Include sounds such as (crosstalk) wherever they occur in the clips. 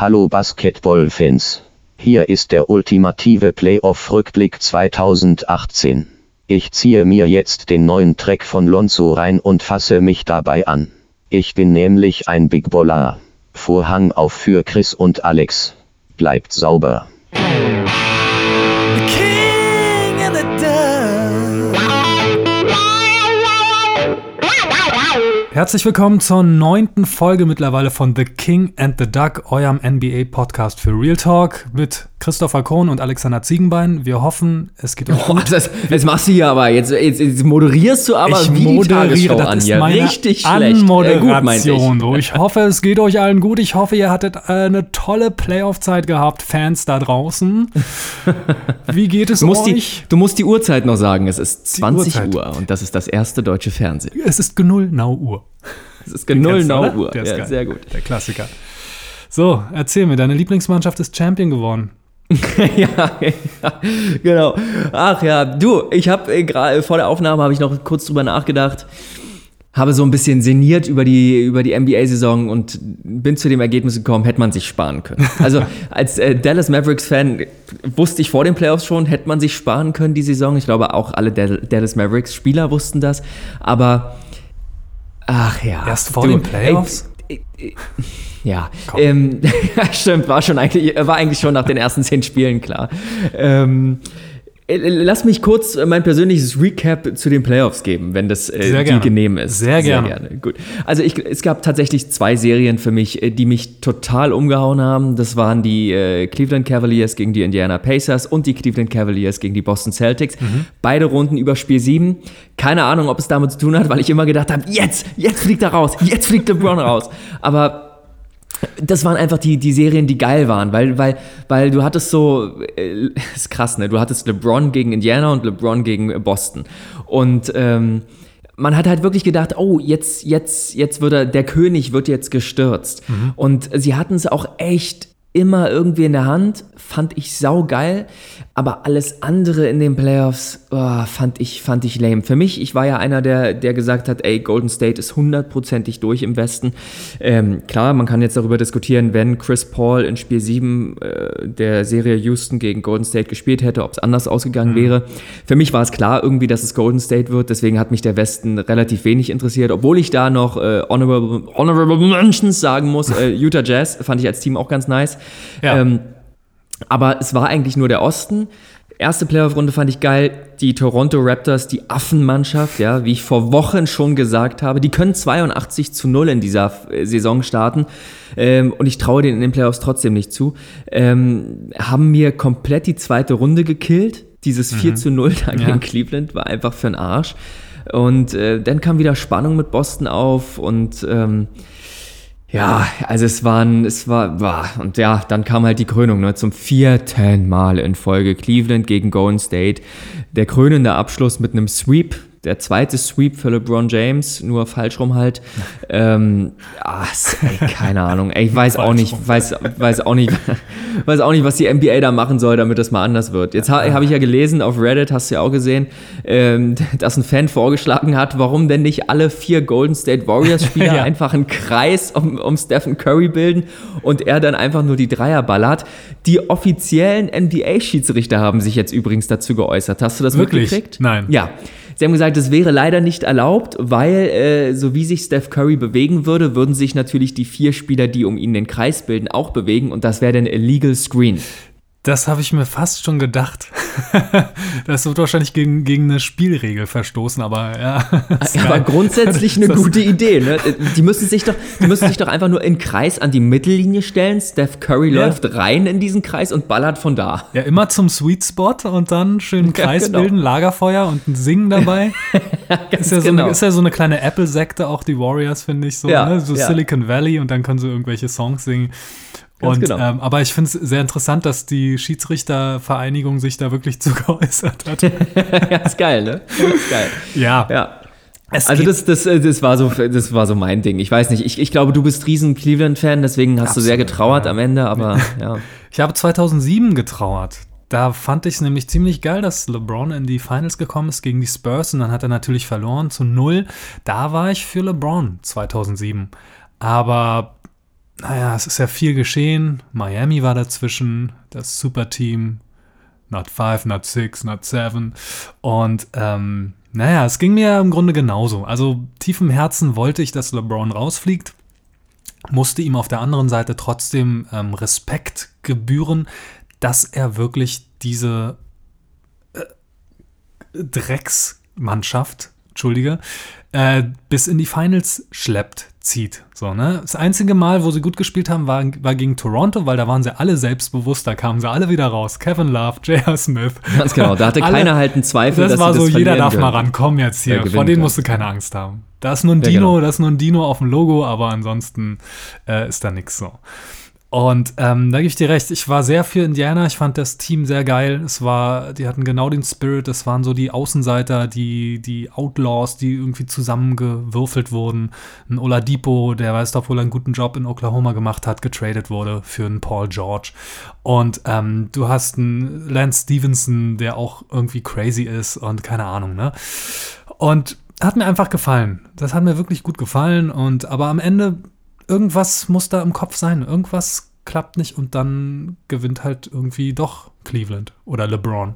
Hallo Basketball-Fans. Hier ist der ultimative Playoff-Rückblick 2018. Ich ziehe mir jetzt den neuen Track von Lonzo rein und fasse mich dabei an. Ich bin nämlich ein Big Baller. Vorhang auf für Chris und Alex. Bleibt sauber. Herzlich willkommen zur neunten Folge mittlerweile von The King and the Duck, eurem NBA-Podcast für Real Talk mit Christopher Kohn und Alexander Ziegenbein. Wir hoffen, es geht euch gut. Das, das machst du hier aber. Jetzt, jetzt, jetzt moderierst du aber ich wie moderiere, die Tagesschau das an ist hier. meine Richtig schlecht. Anmoderation. Äh, so. Ich hoffe, es geht euch allen gut. Ich hoffe, ihr hattet äh, eine tolle Playoff-Zeit gehabt, Fans da draußen. (laughs) Wie geht es du musst euch? Die, du musst die Uhrzeit noch sagen. Es ist 20 Uhrzeit. Uhr und das ist das erste deutsche Fernsehen. es ist genull Uhr. (laughs) Es ist genau Kennst du, 0 oder? Uhr. Der ist Ja, geil. sehr gut. Der Klassiker. So, erzähl mir, deine Lieblingsmannschaft ist Champion geworden. (laughs) ja, ja, genau. Ach ja, du, ich habe äh, gerade vor der Aufnahme habe ich noch kurz drüber nachgedacht, habe so ein bisschen sinniert über die über die NBA-Saison und bin zu dem Ergebnis gekommen, hätte man sich sparen können. Also (laughs) als äh, Dallas Mavericks-Fan wusste ich vor den Playoffs schon, hätte man sich sparen können die Saison. Ich glaube auch alle Dal- Dallas Mavericks-Spieler wussten das, aber ach ja. Erst vor du, den Playoffs? ey, ey, Ja, ähm, (laughs) stimmt, war schon eigentlich, war eigentlich schon nach den ersten zehn Spielen klar. Ähm, äh, lass mich kurz äh, mein persönliches Recap zu den Playoffs geben, wenn das äh, Sehr dir gerne. genehm ist. Sehr gerne. Gut. Also ich, es gab tatsächlich zwei Serien für mich, äh, die mich total umgehauen haben. Das waren die äh, Cleveland Cavaliers gegen die Indiana Pacers und die Cleveland Cavaliers gegen die Boston Celtics. Mhm. Beide Runden über Spiel 7. Keine Ahnung, ob es damit zu tun hat, weil ich immer gedacht habe, jetzt, jetzt fliegt er raus, jetzt fliegt LeBron raus. Aber das waren einfach die, die Serien, die geil waren, weil, weil, weil du hattest so, äh, (laughs) ist krass, ne? Du hattest LeBron gegen Indiana und LeBron gegen Boston. Und ähm, man hat halt wirklich gedacht, oh, jetzt, jetzt, jetzt wird er, der König wird jetzt gestürzt. Und sie hatten es auch echt immer irgendwie in der Hand, fand ich sau geil, aber alles andere in den Playoffs oh, fand ich fand ich lame. Für mich, ich war ja einer, der der gesagt hat, ey, Golden State ist hundertprozentig durch im Westen. Ähm, klar, man kann jetzt darüber diskutieren, wenn Chris Paul in Spiel 7 äh, der Serie Houston gegen Golden State gespielt hätte, ob es anders ausgegangen wäre. Für mich war es klar irgendwie, dass es Golden State wird, deswegen hat mich der Westen relativ wenig interessiert, obwohl ich da noch äh, honorable, honorable Mentions sagen muss. Äh, Utah Jazz fand ich als Team auch ganz nice. Ja. Ähm, aber es war eigentlich nur der Osten. Erste Playoff-Runde fand ich geil. Die Toronto Raptors, die Affenmannschaft, ja, wie ich vor Wochen schon gesagt habe, die können 82 zu 0 in dieser äh, Saison starten. Ähm, und ich traue denen in den Playoffs trotzdem nicht zu. Ähm, haben mir komplett die zweite Runde gekillt. Dieses 4 zu 0 da gegen Ja. Cleveland war einfach für den Arsch. Und äh, dann kam wieder Spannung mit Boston auf und ähm, ja, also es waren, es war, war, und ja, dann kam halt die Krönung, ne, zum vierten Mal in Folge Cleveland gegen Golden State. Der krönende Abschluss mit einem Sweep, der zweite Sweep für LeBron James, nur falsch rum halt. (laughs) ähm, s- ey, keine Ahnung, ey, ich weiß auch nicht, weiß, weiß auch nicht, (laughs) weiß auch nicht, was die NBA da machen soll, damit das mal anders wird. Jetzt ha, habe ich ja gelesen auf Reddit, hast du ja auch gesehen, ähm, (laughs) dass ein Fan vorgeschlagen hat, warum denn nicht alle vier Golden State Warriors Spieler Ja. einfach einen Kreis um, um Stephen Curry bilden und er dann einfach nur die Dreier ballert. Die offiziellen NBA-Schiedsrichter haben sich jetzt übrigens dazu geäußert. Hast du das Wirklich? mitgekriegt? Nein. Ja. Sie haben gesagt, es wäre leider nicht erlaubt, weil äh, so wie sich Steph Curry bewegen würde, würden sich natürlich die vier Spieler, die um ihn den Kreis bilden, auch bewegen und das wäre dann illegal screen. Das habe ich mir fast schon gedacht. (laughs) das wird wahrscheinlich gegen, gegen eine Spielregel verstoßen, aber ja. (laughs) (laughs) ist Ja, aber grundsätzlich eine gute Idee. Ne? Die, müssen sich doch, die müssen sich doch einfach nur in Kreis an die Mittellinie stellen. Steph Curry Ja. läuft rein in diesen Kreis und ballert von da. Ja, immer zum Sweet Spot und dann schön einen Ja, Kreis genau. bilden, Lagerfeuer und ein Singen dabei. ist, ja so genau. eine, ist ja so eine kleine Apple-Sekte, auch die Warriors, finde ich so. Ja, ne? So ja. Silicon Valley und dann können sie irgendwelche Songs singen. Ganz Und, genau. ähm, aber ich finde es sehr interessant, dass die Schiedsrichtervereinigung sich da wirklich (laughs) zu geäußert hat. (laughs) ja, ist geil, ne? Ist geil. ja. Ja. Es Also das, das, äh, das, war so, das war so mein Ding. Ich weiß nicht, ich, ich glaube, du bist riesen Cleveland-Fan, deswegen hast du sehr Absolut, getrauert ja. am Ende, aber (laughs) ja. Ich habe 2007 getrauert. Da fand ich es nämlich ziemlich geil, dass LeBron in die Finals gekommen ist gegen die Spurs und dann hat er natürlich verloren zu null. Da war ich für LeBron 2007. Aber naja, es ist ja viel geschehen. Miami war dazwischen, das Superteam, not five, not six, not seven. Und ähm, naja, es ging mir im Grunde genauso. Also tief im Herzen wollte ich, dass LeBron rausfliegt, musste ihm auf der anderen Seite trotzdem ähm, Respekt gebühren, dass er wirklich diese äh, Drecksmannschaft, Entschuldige, äh, bis in die Finals schleppt zieht. So, ne? Das einzige Mal, wo sie gut gespielt haben, war, war gegen Toronto, weil da waren sie alle selbstbewusst, da kamen sie alle wieder raus. Kevin Love, J.R. Smith. Ganz genau, da hatte (laughs) alle, keiner halt einen Zweifel. Das war so, das jeder darf können. mal rankommen jetzt hier. Vor denen musst du keine Angst haben. Da ist nur ein ja, Dino, genau. da ist nur ein Dino auf dem Logo, aber ansonsten äh, ist da nichts so. Und ähm, da gebe ich dir recht. Ich war sehr für Indiana. Ich fand das Team sehr geil. Es war, die hatten genau den Spirit. Es waren so die Außenseiter, die, die Outlaws, die irgendwie zusammengewürfelt wurden. Ein Oladipo, der weiß doch wohl einen guten Job in Oklahoma gemacht hat, getradet wurde für einen Paul George. Und ähm, du hast einen Lance Stevenson, der auch irgendwie crazy ist und keine Ahnung, ne? Und hat mir einfach gefallen. Das hat mir wirklich gut gefallen. Und aber am Ende irgendwas muss da im Kopf sein. Irgendwas klappt nicht und dann gewinnt halt irgendwie doch Cleveland oder LeBron.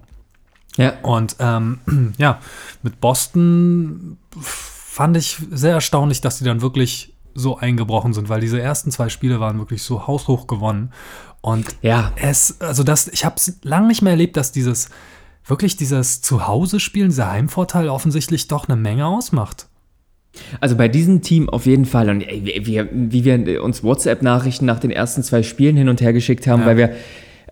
Ja. Und ähm, (clears throat) ja, mit Boston fand ich sehr erstaunlich, dass die dann wirklich so eingebrochen sind, weil diese ersten zwei Spiele waren wirklich so haushoch gewonnen. Und ja. es, also das, ich habe es lange nicht mehr erlebt, dass dieses, wirklich dieses Zuhause-Spielen, dieser Heimvorteil offensichtlich doch eine Menge ausmacht. Also bei diesem Team auf jeden Fall. Und wir, wie wir uns WhatsApp-Nachrichten nach den ersten zwei Spielen hin und her geschickt haben, ja. weil wir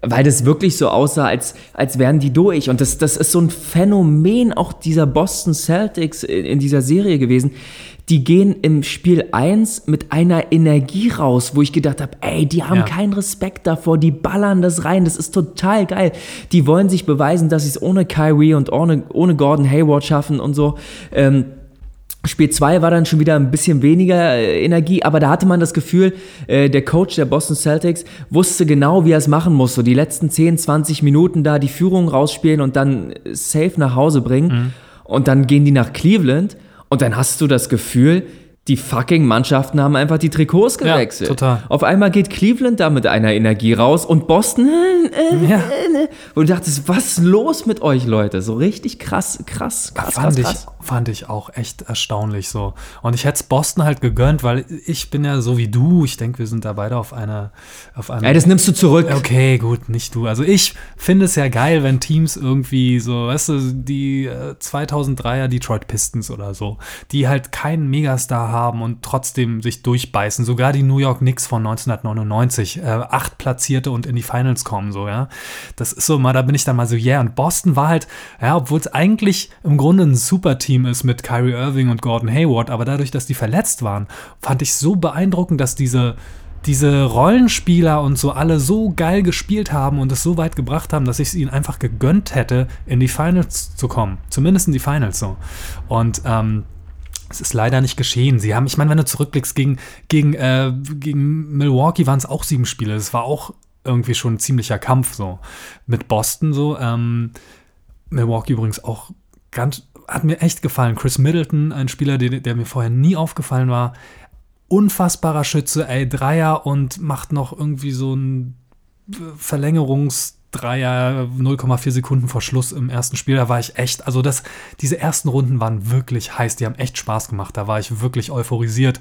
weil das wirklich so aussah, als, als wären die durch. Und das, das ist so ein Phänomen auch dieser Boston Celtics in, in dieser Serie gewesen. Die gehen im Spiel 1 mit einer Energie raus, wo ich gedacht habe, ey, die haben ja. keinen Respekt davor, die ballern das rein, das ist total geil. Die wollen sich beweisen, dass sie es ohne Kyrie und ohne, ohne Gordon Hayward schaffen und so. Ähm, Spiel 2 war dann schon wieder ein bisschen weniger äh, Energie, aber da hatte man das Gefühl, äh, der Coach der Boston Celtics wusste genau, wie er es machen muss. So die letzten 10, 20 Minuten da die Führung rausspielen und dann safe nach Hause bringen. Mhm. Und dann gehen die nach Cleveland und dann hast du das Gefühl, die fucking Mannschaften haben einfach die Trikots gewechselt. Ja, total. Auf einmal geht Cleveland da mit einer Energie raus und Boston, äh, äh, ja. äh, wo du dachtest, was ist los mit euch, Leute? So richtig krass, krass, krass, fand krass, krass. Ich, fand ich auch echt erstaunlich so. Und ich hätte es Boston halt gegönnt, weil ich bin ja so wie du. Ich denke, wir sind da beide auf einer, auf einer. Ey, das nimmst du zurück. Okay, gut, nicht du. Also ich finde es ja geil, wenn Teams irgendwie so, weißt du, die äh, 2003er Detroit Pistons oder so, die halt keinen Megastar haben und trotzdem sich durchbeißen. Sogar die New York Knicks von 1999, äh, acht Platzierte und in die Finals kommen, so, ja. Das ist so mal, da bin ich dann mal so, yeah. Und Boston war halt, ja, obwohl es eigentlich im Grunde ein super Team ist mit Kyrie Irving und Gordon Hayward, aber dadurch, dass die verletzt waren, fand ich so beeindruckend, dass diese diese Rollenspieler und so alle so geil gespielt haben und es so weit gebracht haben, dass ich es ihnen einfach gegönnt hätte, in die Finals zu kommen. Zumindest in die Finals so. Und ähm, es ist leider nicht geschehen. Sie haben, ich meine, wenn du zurückblickst, gegen, gegen, äh, gegen Milwaukee waren es auch sieben Spiele. Es war auch irgendwie schon ein ziemlicher Kampf so. Mit Boston so. Ähm, Milwaukee übrigens auch ganz, hat mir echt gefallen. Chris Middleton, ein Spieler, der, der mir vorher nie aufgefallen war. Unfassbarer Schütze, ey, Dreier und macht noch irgendwie so ein Verlängerungs- Dreier 0,4 Sekunden vor Schluss im ersten Spiel, da war ich echt, also das, diese ersten Runden waren wirklich heiß, die haben echt Spaß gemacht, da war ich wirklich euphorisiert,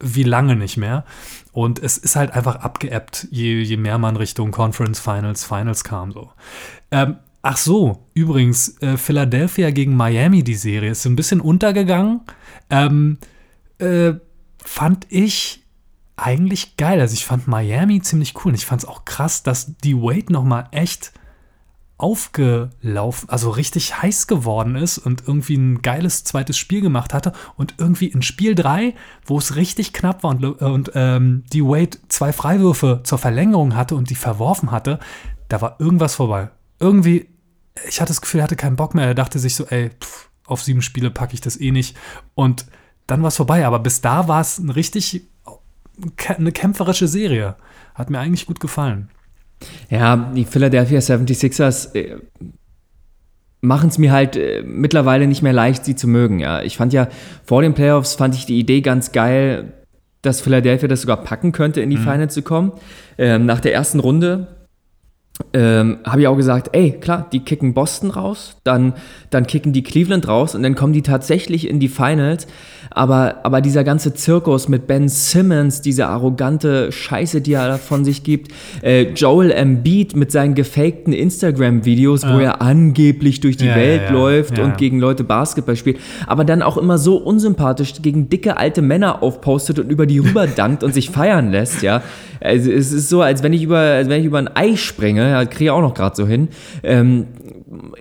wie lange nicht mehr. Und es ist halt einfach abgeebbt, je, je mehr man Richtung Conference Finals, Finals kam so. Ähm, ach so, übrigens, äh, Philadelphia gegen Miami, die Serie, ist ein bisschen untergegangen. Ähm, äh, fand ich eigentlich geil. Also ich fand Miami ziemlich cool. Und ich fand es auch krass, dass die Wade noch mal echt aufgelaufen, also richtig heiß geworden ist und irgendwie ein geiles zweites Spiel gemacht hatte und irgendwie in Spiel 3, wo es richtig knapp war und, und ähm, die Wade zwei Freiwürfe zur Verlängerung hatte und die verworfen hatte, da war irgendwas vorbei. Irgendwie, ich hatte das Gefühl, er hatte keinen Bock mehr. Er dachte sich so, ey, pff, auf sieben Spiele packe ich das eh nicht. Und dann war es vorbei. Aber bis da war es ein richtig eine kämpferische Serie. Hat mir eigentlich gut gefallen. Ja, die Philadelphia 76ers äh, machen es mir halt äh, mittlerweile nicht mehr leicht, sie zu mögen. Ja, ich fand ja vor den Playoffs fand ich die Idee ganz geil, dass Philadelphia das sogar packen könnte, in die Mhm. Finals zu kommen. Ähm, nach der ersten Runde ähm, habe ich auch gesagt, ey, klar, die kicken Boston raus, dann, dann kicken die Cleveland raus und dann kommen die tatsächlich in die Finals. Aber, aber dieser ganze Zirkus mit Ben Simmons, diese arrogante Scheiße, die er von sich gibt, äh, Joel Embiid mit seinen gefakten Instagram-Videos, wo er angeblich durch die Ja, ja, Welt ja. läuft Ja, und ja. gegen Leute Basketball spielt, aber dann auch immer so unsympathisch gegen dicke alte Männer aufpostet und über die rüber dankt und sich feiern lässt, ja. Also es ist so, als wenn ich über, als wenn ich über ein Ei springe, ja, kriege ich auch noch gerade so hin. Ähm,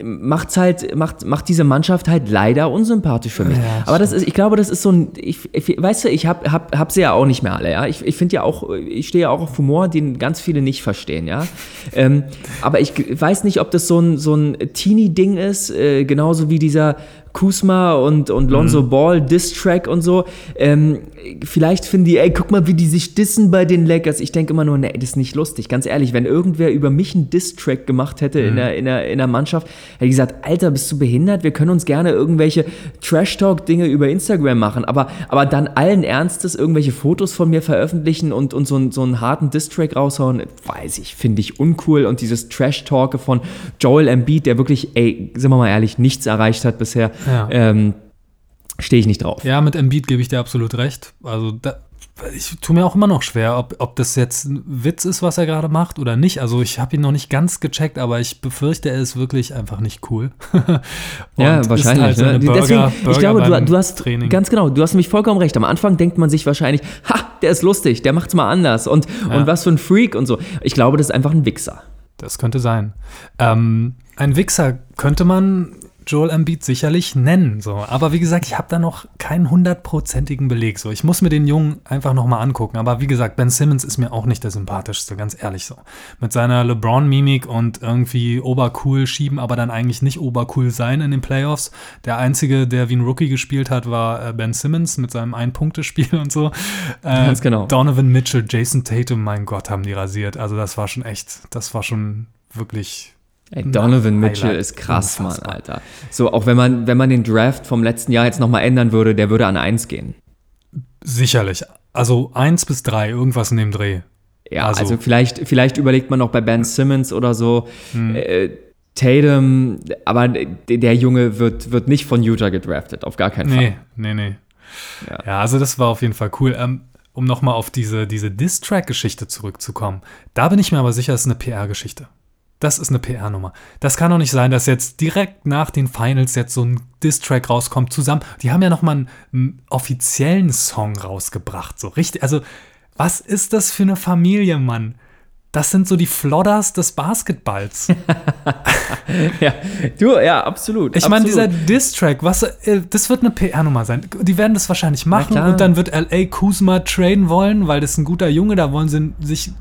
macht's halt, macht, macht diese Mannschaft halt leider unsympathisch für mich. aber das ist, ich glaube, das ist so ein, ich, ich weißt du, ich hab, hab, hab sie ja auch nicht mehr alle, ja. Ich, ich finde ja auch, ich stehe ja auch auf Humor, den ganz viele nicht verstehen, ja. (laughs) Ähm, aber ich weiß nicht, ob das so ein, so ein Teenie-Ding ist, äh, genauso wie dieser Kusma und, und Lonzo Ball Diss-Track und so. Ähm, vielleicht finden die, ey, guck mal, wie die sich dissen bei den Lakers. Ich denke immer nur, nee, das ist nicht lustig. Ganz ehrlich, wenn irgendwer über mich einen Diss-Track gemacht hätte in, der, in, der, in der Mannschaft, hätte ich gesagt, Alter, bist du behindert? Wir können uns gerne irgendwelche Trash-Talk-Dinge über Instagram machen, aber, aber dann allen Ernstes irgendwelche Fotos von mir veröffentlichen und, und so, einen- so einen harten Diss-Track raushauen, weiß ich, finde ich uncool. Und dieses Trash-Talke von Joel Embiid, der wirklich, ey, sind wir mal ehrlich, nichts erreicht hat bisher, Ja. ähm, stehe ich nicht drauf. Ja, mit Embiid gebe ich dir absolut recht. Also da, ich tue mir auch immer noch schwer, ob, ob das jetzt ein Witz ist, was er gerade macht oder nicht. Also ich habe ihn noch nicht ganz gecheckt, aber ich befürchte, er ist wirklich einfach nicht cool. (laughs) Ja, wahrscheinlich. Halt so ne? Burger, Deswegen, ich Burger glaube, du, du hast Training. ganz genau, du hast nämlich vollkommen recht. Am Anfang denkt man sich wahrscheinlich, ha, der ist lustig, der macht's mal anders und, Ja. und was für ein Freak und so. Ich glaube, das ist einfach ein Wichser. Das könnte sein. Ähm, ein Wichser könnte man Joel Embiid sicherlich nennen. So. Aber wie gesagt, ich habe da noch keinen hundertprozentigen Beleg. So. Ich muss mir den Jungen einfach nochmal angucken. Aber wie gesagt, Ben Simmons ist mir auch nicht der sympathischste, ganz ehrlich so. Mit seiner LeBron-Mimik und irgendwie obercool schieben, aber dann eigentlich nicht obercool sein in den Playoffs. Der einzige, der wie ein Rookie gespielt hat, war äh, Ben Simmons mit seinem Ein-Punkte-Spiel (laughs) und so. Äh, Ganz genau. Donovan Mitchell, Jason Tatum, mein Gott, haben die rasiert. Also das war schon echt, das war schon wirklich Ey, Donovan Mitchell Highlight. ist krass, Unfassbar. Mann, Alter. So, auch wenn man, wenn man den Draft vom letzten Jahr jetzt nochmal ändern würde, der würde an eins gehen. sicherlich. Also eins bis drei, irgendwas in dem Dreh. Ja, also, Also- vielleicht, vielleicht überlegt man noch bei Ben Simmons oder so. Hm. Äh, Tatum, aber der, der Junge wird, wird nicht von Utah gedraftet, auf gar keinen Fall. Nee, nee, nee. Ja. Ja, also das war auf jeden Fall cool. Ähm, um nochmal auf diese, diese Diss-Track-Geschichte zurückzukommen. Da bin ich mir aber sicher, es ist eine PR-Geschichte. Das ist eine PR-Nummer. Das kann doch nicht sein, dass jetzt direkt nach den Finals jetzt so ein Diss-Track rauskommt zusammen. Die haben ja nochmal einen, einen offiziellen Song rausgebracht. So richtig. Also, was ist das für eine Familie, Mann? Das sind so die Flodders des Basketballs. (laughs) Ja, du, ja, absolut. Ich meine, dieser. Diss-Track, was, äh, das wird eine PR-Nummer sein. Die werden das wahrscheinlich machen und dann wird LA Kuzma traden wollen, weil das ein guter Junge, da wollen sie sich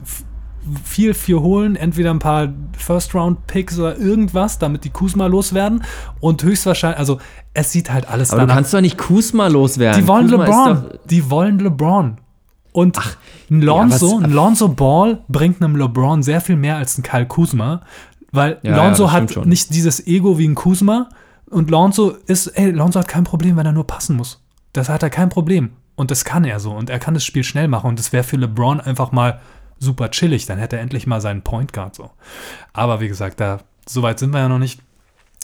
viel für holen, entweder ein paar First-Round-Picks oder irgendwas, damit die Kuzma loswerden und höchstwahrscheinlich, also es sieht halt alles Aber du danach. kannst doch nicht Kusma loswerden. Die wollen Kuzma LeBron. Die wollen LeBron. Und ein Lonzo, was- ein Lonzo Ball bringt einem LeBron sehr viel mehr als ein Kyle Kuzma, weil Ja, ja, Lonzo das hat schon. nicht dieses Ego wie ein Kuzma und Lonzo ist, ey, Lonzo hat kein Problem, wenn er nur passen muss. Das hat er kein Problem. Und das kann er so. Und er kann das Spiel schnell machen. Und das wäre für LeBron einfach mal super chillig. Dann hätte er endlich mal seinen Point Guard so. Aber wie gesagt, da, so weit sind wir ja noch nicht.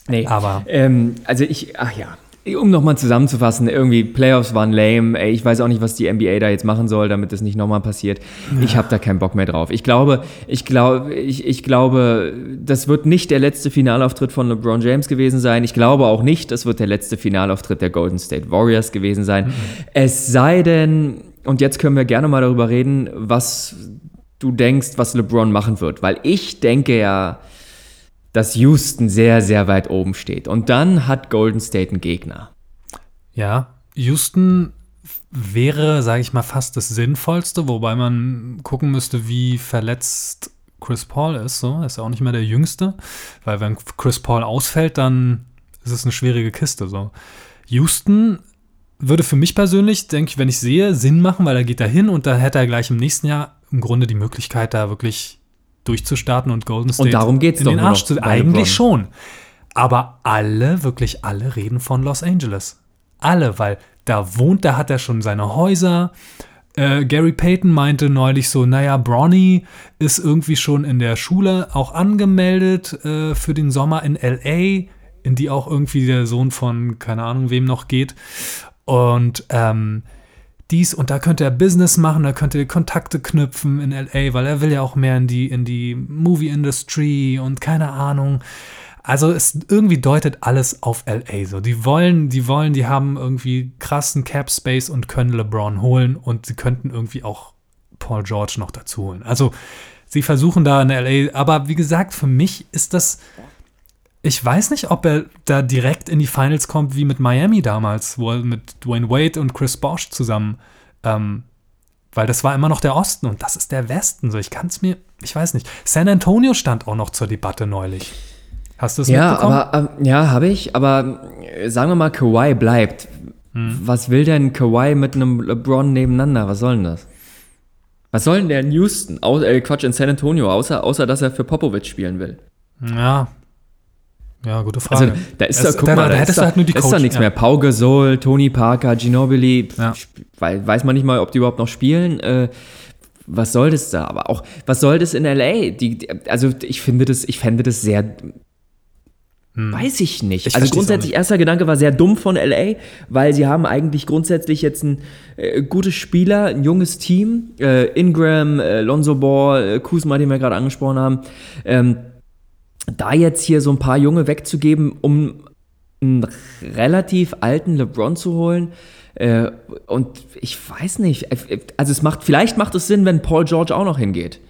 Nee. Aber- Ähm, also ich, ach ja. Um nochmal zusammenzufassen, irgendwie Playoffs waren lame. Ey, ich weiß auch nicht, was die NBA da jetzt machen soll, damit das nicht nochmal passiert. Ich habe da keinen Bock mehr drauf. Ich glaube, ich glaube, ich, ich glaube, das wird nicht der letzte Finalauftritt von LeBron James gewesen sein. Ich glaube auch nicht, das wird der letzte Finalauftritt der Golden State Warriors gewesen sein. Es sei denn, und jetzt können wir gerne mal darüber reden, was du denkst, was LeBron machen wird. Weil ich denke ja, dass Houston sehr, sehr weit oben steht. Und dann hat Golden State einen Gegner. Ja, Houston wäre, sage ich mal, fast das Sinnvollste, wobei man gucken müsste, wie verletzt Chris Paul ist. So, ist ja auch nicht mehr der Jüngste, weil wenn Chris Paul ausfällt, dann ist es eine schwierige Kiste. So, Houston würde für mich persönlich, denke ich, wenn ich sehe, Sinn machen, weil er geht da hin und da hätte er gleich im nächsten Jahr im Grunde die Möglichkeit, da wirklich durchzustarten und Golden State darum geht's in doch den Arsch zu. Eigentlich schon. Aber alle, wirklich alle reden von Los Angeles. Alle, weil da wohnt, da hat er schon seine Häuser. äh, Gary Payton meinte neulich so, naja, Bronny ist irgendwie schon in der Schule auch angemeldet äh, für den Sommer in LA, in die auch irgendwie der Sohn von, keine Ahnung, wem noch geht. Und ähm, dies und da könnte er Business machen, da könnte er Kontakte knüpfen in LA, weil er will ja auch mehr in die, in die Movie-Industry und keine Ahnung. Also es irgendwie deutet alles auf LA so. Die wollen, die wollen, die haben irgendwie krassen Cap Space und können LeBron holen und sie könnten irgendwie auch Paul George noch dazu holen. Also sie versuchen da in LA, aber wie gesagt, für mich ist das ich weiß nicht, ob er da direkt in die Finals kommt wie mit Miami damals, wo er mit Dwayne Wade und Chris Bosch zusammen, ähm, weil das war immer noch der Osten und das ist der Westen. So, ich kann es mir, ich weiß nicht. San Antonio stand auch noch zur Debatte neulich. Hast du es ja, mitbekommen? Aber, äh, ja, habe ich, aber äh, sagen wir mal, Kawhi bleibt. Hm. Was will denn Kawhi mit einem LeBron nebeneinander? Was soll denn das? Was soll denn der in Houston? Au äh, Quatsch, in San Antonio, außer, außer dass er für Popovich spielen will. Ja. Ja, gute Frage. Also, da ist da, guck da, mal, da, da hättest du halt nur die Coach. ist da nichts ja. mehr. Pau Gasol, Tony Parker, Ginobili, ja. weiß man nicht mal, ob die überhaupt noch spielen. Äh, was soll das da? Aber auch, was soll das in LA? Die, die, also ich finde das, ich fände das sehr hm. Weiß ich nicht. Ich also grundsätzlich, erster Gedanke war sehr dumm von LA, weil sie haben eigentlich grundsätzlich jetzt ein äh, gutes Spieler, ein junges Team. Äh, Ingram, äh, Lonzo Ball, äh, Kuzma, den wir gerade angesprochen haben. Ähm, da jetzt hier so ein paar Junge wegzugeben, um einen relativ alten LeBron zu holen, äh, und ich weiß nicht, äh, also es macht, vielleicht macht es Sinn, wenn Paul George auch noch hingeht.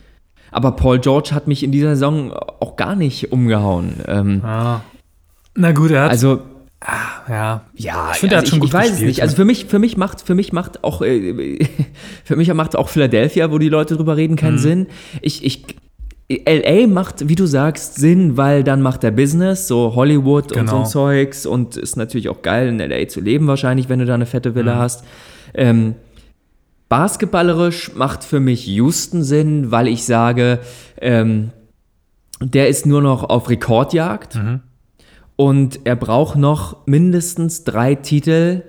Aber Paul George hat mich in dieser Saison auch gar nicht umgehauen. Ähm, ah. Na gut, er hat. Also. Ah, ja. Ja, ich finde, also er hat schon ich, gut ich weiß gespielt, es nicht. Also für mich, für mich macht, für mich macht auch, äh, (laughs) für mich macht auch Philadelphia, wo die Leute drüber reden, keinen mhm. Sinn. Ich, ich, LA macht, wie du sagst, Sinn, weil dann macht er Business, so Hollywood genau. und so ein genau. Zeugs und ist natürlich auch geil, in LA zu leben wahrscheinlich, wenn du da eine fette Villa mhm. hast. Ähm, basketballerisch macht für mich Houston Sinn, weil ich sage, ähm, der ist nur noch auf Rekordjagd. Mhm. Und er braucht noch mindestens drei Titel,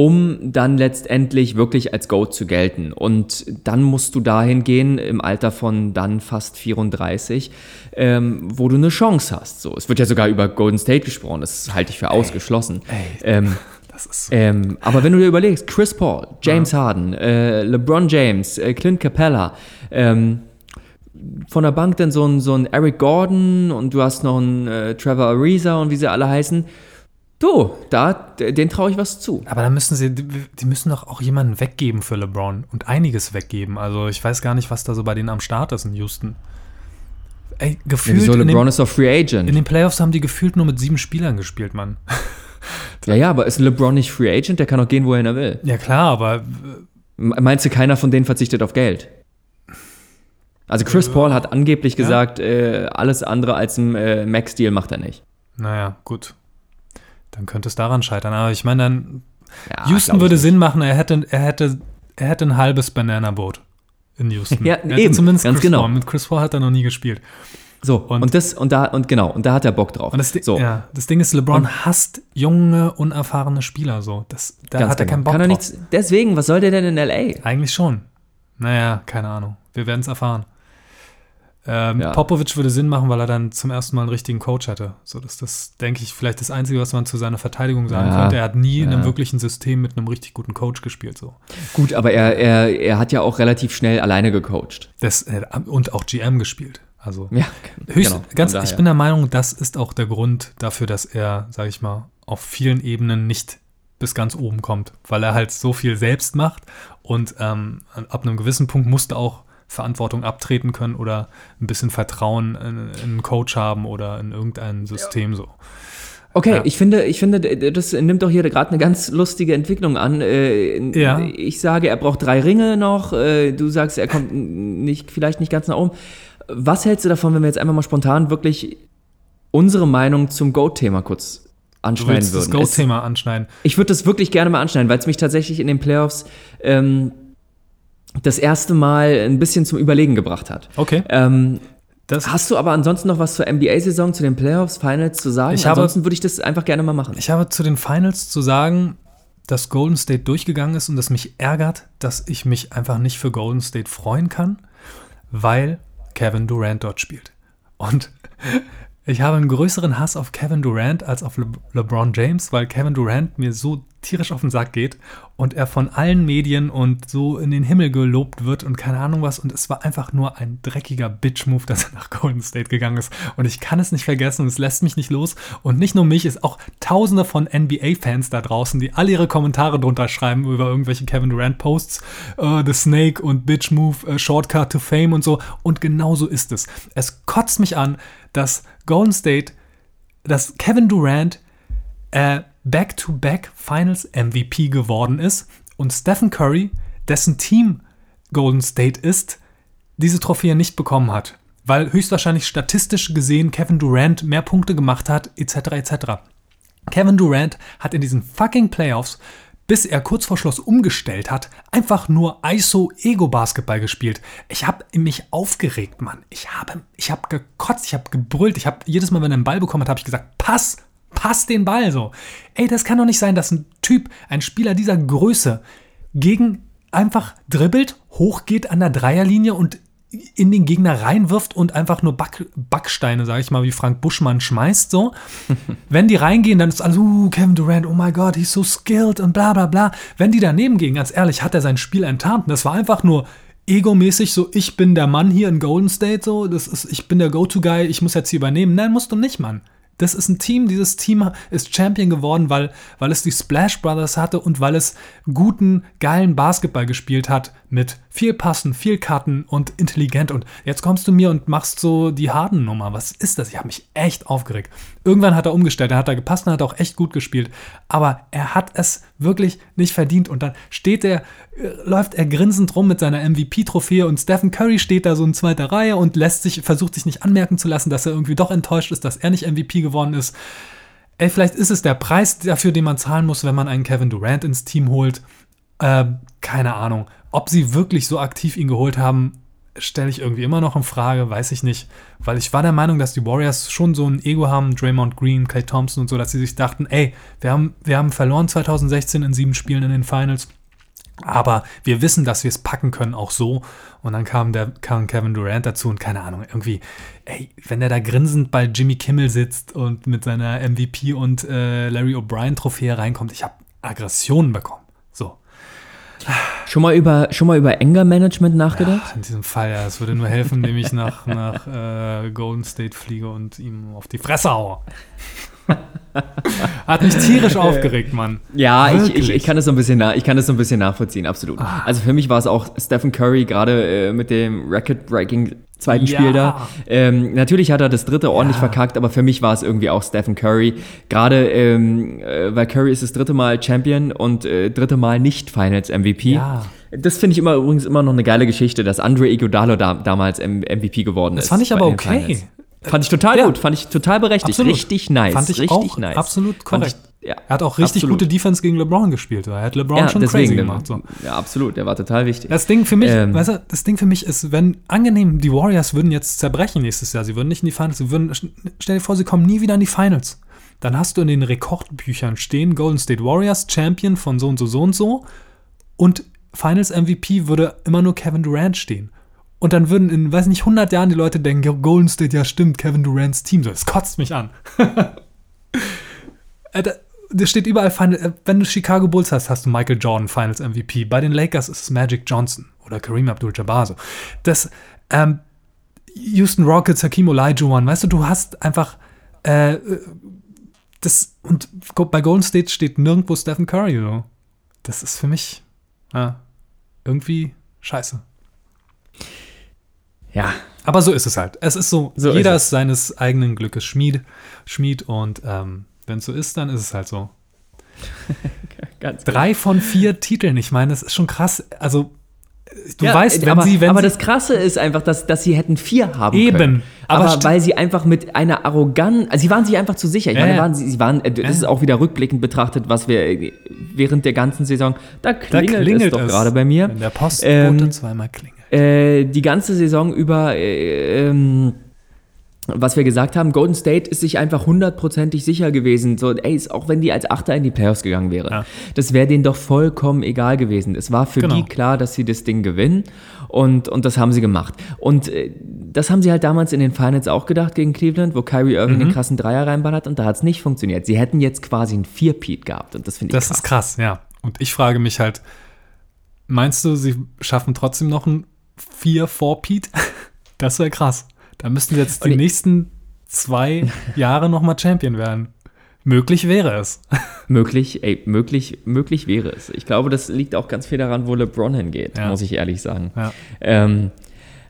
um dann letztendlich wirklich als GOAT zu gelten. Und dann musst du dahin gehen, im Alter von dann fast 34, ähm, wo du eine Chance hast. So, es wird ja sogar über Golden State gesprochen, das halte ich für ausgeschlossen. Ey, ähm, so. ähm, aber wenn du dir überlegst, Chris Paul, James ja. Harden, äh, LeBron James, äh, Clint Capella, ähm, von der Bank dann so ein, so ein Eric Gordon und du hast noch einen äh, Trevor Ariza und wie sie alle heißen. Du, da, den traue ich was zu. Aber da müssen sie, die müssen doch auch jemanden weggeben für LeBron und einiges weggeben. Also ich weiß gar nicht, was da so bei denen am Start ist in Houston. Ey, gefühlt. Ja, wieso, LeBron den, ist doch Free Agent. In den Playoffs haben die gefühlt nur mit sieben Spielern gespielt, Mann. (laughs) ja, ja, aber ist LeBron nicht Free Agent? Der kann auch gehen, wohin er will. Ja, klar, aber. Meinst du, keiner von denen verzichtet auf Geld? Also Chris ja. Paul hat angeblich ja. gesagt, äh, alles andere als ein äh, Max-Deal macht er nicht. Naja, gut. Dann könnte es daran scheitern. Aber ich meine, dann ja, Houston würde Sinn machen, er hätte, er hätte, er hätte ein halbes Banana-Boot in Houston. ja, er eben, zumindest ganz Chris genau. Paul. Mit Chris Paul hat er noch nie gespielt. So, und, und, das, und da, und genau, und da hat er Bock drauf. Und das, so. ja, das Ding ist, LeBron und, hasst junge, unerfahrene Spieler so. Das, da hat er genau. keinen Bock Kann er drauf. Nichts, deswegen, was soll der denn in L.A.? Eigentlich schon. Naja, keine Ahnung. Wir werden es erfahren. Ähm, ja. Popovic würde Sinn machen, weil er dann zum ersten Mal einen richtigen Coach hätte. So, das ist, denke ich, vielleicht das Einzige, was man zu seiner Verteidigung sagen ja. könnte. Er hat nie ja. in einem wirklichen System mit einem richtig guten Coach gespielt. So. Gut, aber er, er, er hat ja auch relativ schnell alleine gecoacht. Das, äh, und auch GM gespielt. Also ja, höchst, genau, ganz, ich bin der Meinung, das ist auch der Grund dafür, dass er, sage ich mal, auf vielen Ebenen nicht bis ganz oben kommt, weil er halt so viel selbst macht und ähm, ab einem gewissen Punkt musste auch Verantwortung abtreten können oder ein bisschen Vertrauen in, in einen Coach haben oder in irgendein System ja. so. Okay, ja. ich finde, ich finde, das nimmt doch hier gerade eine ganz lustige Entwicklung an. Äh, ja. Ich sage, er braucht drei Ringe noch. Äh, du sagst, er kommt nicht, vielleicht nicht ganz nach oben. Was hältst du davon, wenn wir jetzt einfach mal spontan wirklich unsere Meinung zum Goat-Thema kurz anschneiden du würden? Das Goat-Thema anschneiden. Ich würde das wirklich gerne mal anschneiden, weil es mich tatsächlich in den Playoffs ähm, das erste Mal ein bisschen zum Überlegen gebracht hat. Okay. Ähm, Hast du aber ansonsten noch was zur NBA-Saison, zu den Playoffs, Finals zu sagen? Ich ansonsten würde ich das einfach gerne mal machen. Ich habe zu den Finals zu sagen, dass Golden State durchgegangen ist und es mich ärgert, dass ich mich einfach nicht für Golden State freuen kann, weil Kevin Durant dort spielt. Und (laughs) ich habe einen größeren Hass auf Kevin Durant als auf Le LeBron James, weil Kevin Durant mir so tierisch auf den Sack geht und er von allen Medien und so in den Himmel gelobt wird und keine Ahnung was. Und es war einfach nur ein dreckiger Bitch-Move, (laughs) dass er nach Golden State gegangen ist. Und ich kann es nicht vergessen und es lässt mich nicht los. Und nicht nur mich, es auch tausende von NBA-Fans da draußen, die alle ihre Kommentare drunter schreiben über irgendwelche Kevin Durant-Posts, uh, The Snake und Bitch-Move, uh, Shortcut to Fame und so. Und genau so ist es. Es kotzt mich an, dass Golden State, dass Kevin Durant äh, Back-to-Back Finals MVP geworden ist und Stephen Curry, dessen Team Golden State ist, diese Trophäe nicht bekommen hat, weil höchstwahrscheinlich statistisch gesehen Kevin Durant mehr Punkte gemacht hat, etc. etc. Kevin Durant hat in diesen fucking Playoffs, bis er kurz vor Schluss umgestellt hat, einfach nur ISO-Ego-Basketball gespielt. Ich habe mich aufgeregt, Mann. Ich habe ich hab gekotzt, ich habe gebrüllt. Ich habe jedes Mal, wenn er einen Ball bekommen hat, habe ich gesagt, pass, pass den Ball so. Ey, das kann doch nicht sein, dass ein Typ, ein Spieler dieser Größe gegen einfach dribbelt, hochgeht an der Dreierlinie und in den Gegner reinwirft und einfach nur Back, Backsteine, sage ich mal, wie Frank Buschmann schmeißt, so. (laughs) Wenn die reingehen, dann ist alles, uh, Kevin Durant, oh my God, he's so skilled und bla bla bla. Wenn die daneben gehen, ganz ehrlich, hat er sein Spiel enttarnt. Und das war einfach nur egomäßig so, ich bin der Mann hier in Golden State, so, das ist, ich bin der Go-To-Guy, ich muss jetzt hier übernehmen. Nein, musst du nicht, Mann. Das ist ein Team, dieses Team ist Champion geworden, weil, weil es die Splash Brothers hatte und weil es guten, geilen Basketball gespielt hat mit viel Passen, viel Cutten und intelligent. Und jetzt kommst du mir und machst so die Harden-Nummer. Was ist das? Ich habe mich echt aufgeregt. Irgendwann hat er umgestellt, er hat da gepasst und hat auch echt gut gespielt. Aber er hat es wirklich nicht verdient. Und dann steht er, äh, läuft er grinsend rum mit seiner MVP-Trophäe und Stephen Curry steht da so in zweiter Reihe und lässt sich, versucht sich nicht anmerken zu lassen, dass er irgendwie doch enttäuscht ist, dass er nicht MVP geworden ist. Ey, vielleicht ist es der Preis dafür, den man zahlen muss, wenn man einen Kevin Durant ins Team holt. Äh, keine Ahnung. Ob sie wirklich so aktiv ihn geholt haben, stelle ich irgendwie immer noch in Frage, weiß ich nicht. Weil ich war der Meinung, dass die Warriors schon so ein Ego haben, Draymond Green, Clay Thompson und so, dass sie sich dachten, ey, wir haben, wir haben verloren 2016 in sieben Spielen in den Finals. Aber wir wissen, dass wir es packen können, auch so. Und dann kam, der, kam Kevin Durant dazu und keine Ahnung, irgendwie, ey, wenn er da grinsend bei Jimmy Kimmel sitzt und mit seiner MVP und äh, Larry O'Brien Trophäe reinkommt, ich habe Aggressionen bekommen. Schon mal über, schon mal über Anger-Management nachgedacht? Ja, in diesem Fall, ja. Es würde nur helfen, indem ich nach, (laughs) nach äh, Golden State fliege und ihm auf die Fresse haue. (laughs) Hat mich tierisch aufgeregt, Mann. Ja, ich, ich, ich, kann das so ein bisschen ich kann das so ein bisschen nachvollziehen, absolut. Ah. Also für mich war es auch Stephen Curry gerade äh, mit dem Record-Breaking zweiten ja. Spiel da. Ähm, natürlich hat er das dritte ordentlich ja. verkackt, aber für mich war es irgendwie auch Stephen Curry. Gerade ähm, äh, weil Curry ist das dritte Mal Champion und äh, dritte Mal nicht Finals MVP. Ja. Das finde ich immer übrigens immer noch eine geile Geschichte, dass Andre Iguodalo da, damals MVP geworden das ist. Das fand ich aber okay. Finals. Fand ich total ja. gut, fand ich total berechtigt. Absolut. Richtig nice. Fand ich richtig auch nice. absolut korrekt. Ja, er hat auch richtig absolut. gute Defense gegen LeBron gespielt. Er hat LeBron ja, schon deswegen, crazy gemacht. So. Ja, absolut. Der war total wichtig. Das Ding für mich, ähm, weißt du, das Ding für mich ist, wenn angenehm die Warriors würden jetzt zerbrechen nächstes Jahr, sie würden nicht in die Finals, sie würden, stell dir vor, sie kommen nie wieder in die Finals. Dann hast du in den Rekordbüchern stehen Golden State Warriors Champion von so und so so und so und Finals MVP würde immer nur Kevin Durant stehen. Und dann würden in, weiß nicht, 100 Jahren die Leute denken, Golden State, ja stimmt, Kevin Durants Team. So, das kotzt mich an. (laughs) Äh, das steht überall, äh, wenn du Chicago Bulls hast, hast du Michael Jordan Finals MVP. Bei den Lakers ist es Magic Johnson oder Kareem Abdul-Jabbar. So. Das, ähm, Houston Rockets, Hakim Olajuwon, weißt du, du hast einfach äh, das und bei Golden State steht nirgendwo Stephen Curry. So. Das ist für mich ja, irgendwie scheiße. Ja. Aber so ist es halt. Es ist so, so jeder ist, ist, seines eigenen Glückes Schmied, Schmied und ähm, wenn es so ist, dann ist es halt so. (laughs) Drei von vier Titeln, ich meine, das ist schon krass. Also, du ja, weißt, wenn aber, sie. Wenn aber das Krasse ist einfach, dass, dass sie hätten vier haben Eben. können. Aber, aber weil sie einfach mit einer Arroganz, also sie waren sich einfach zu sicher. Ich äh. meine, waren, sie, sie waren, äh, das äh. ist auch wieder rückblickend betrachtet, was wir äh, während der ganzen Saison, da klingelt, da klingelt es doch gerade bei mir. Wenn der Postbote ähm, zweimal klingelt äh, die ganze Saison über äh, ähm, was wir gesagt haben, Golden State ist sich einfach hundertprozentig sicher gewesen. So, ey, auch wenn die als Achter in die Playoffs gegangen wären, Ja. das wäre denen doch vollkommen egal gewesen. Es war für Genau. die klar, dass sie das Ding gewinnen und, und das haben sie gemacht. Und äh, das haben sie halt damals in den Finals auch gedacht gegen Cleveland, wo Kyrie Irving Mhm. den krassen Dreier reinballert und da hat es nicht funktioniert. Sie hätten jetzt quasi ein Vier-Peat gehabt und das finde ich Das krass. ist krass, ja. Und ich frage mich halt, meinst du, sie schaffen trotzdem noch ein 4-4-Pete? (laughs) Das wäre krass. Da müssten wir jetzt die nächsten zwei Jahre nochmal Champion werden. Möglich wäre es. Möglich, ey, möglich, möglich wäre es. Ich glaube, das liegt auch ganz viel daran, wo LeBron hingeht, Ja. muss ich ehrlich sagen. Ja. Ähm,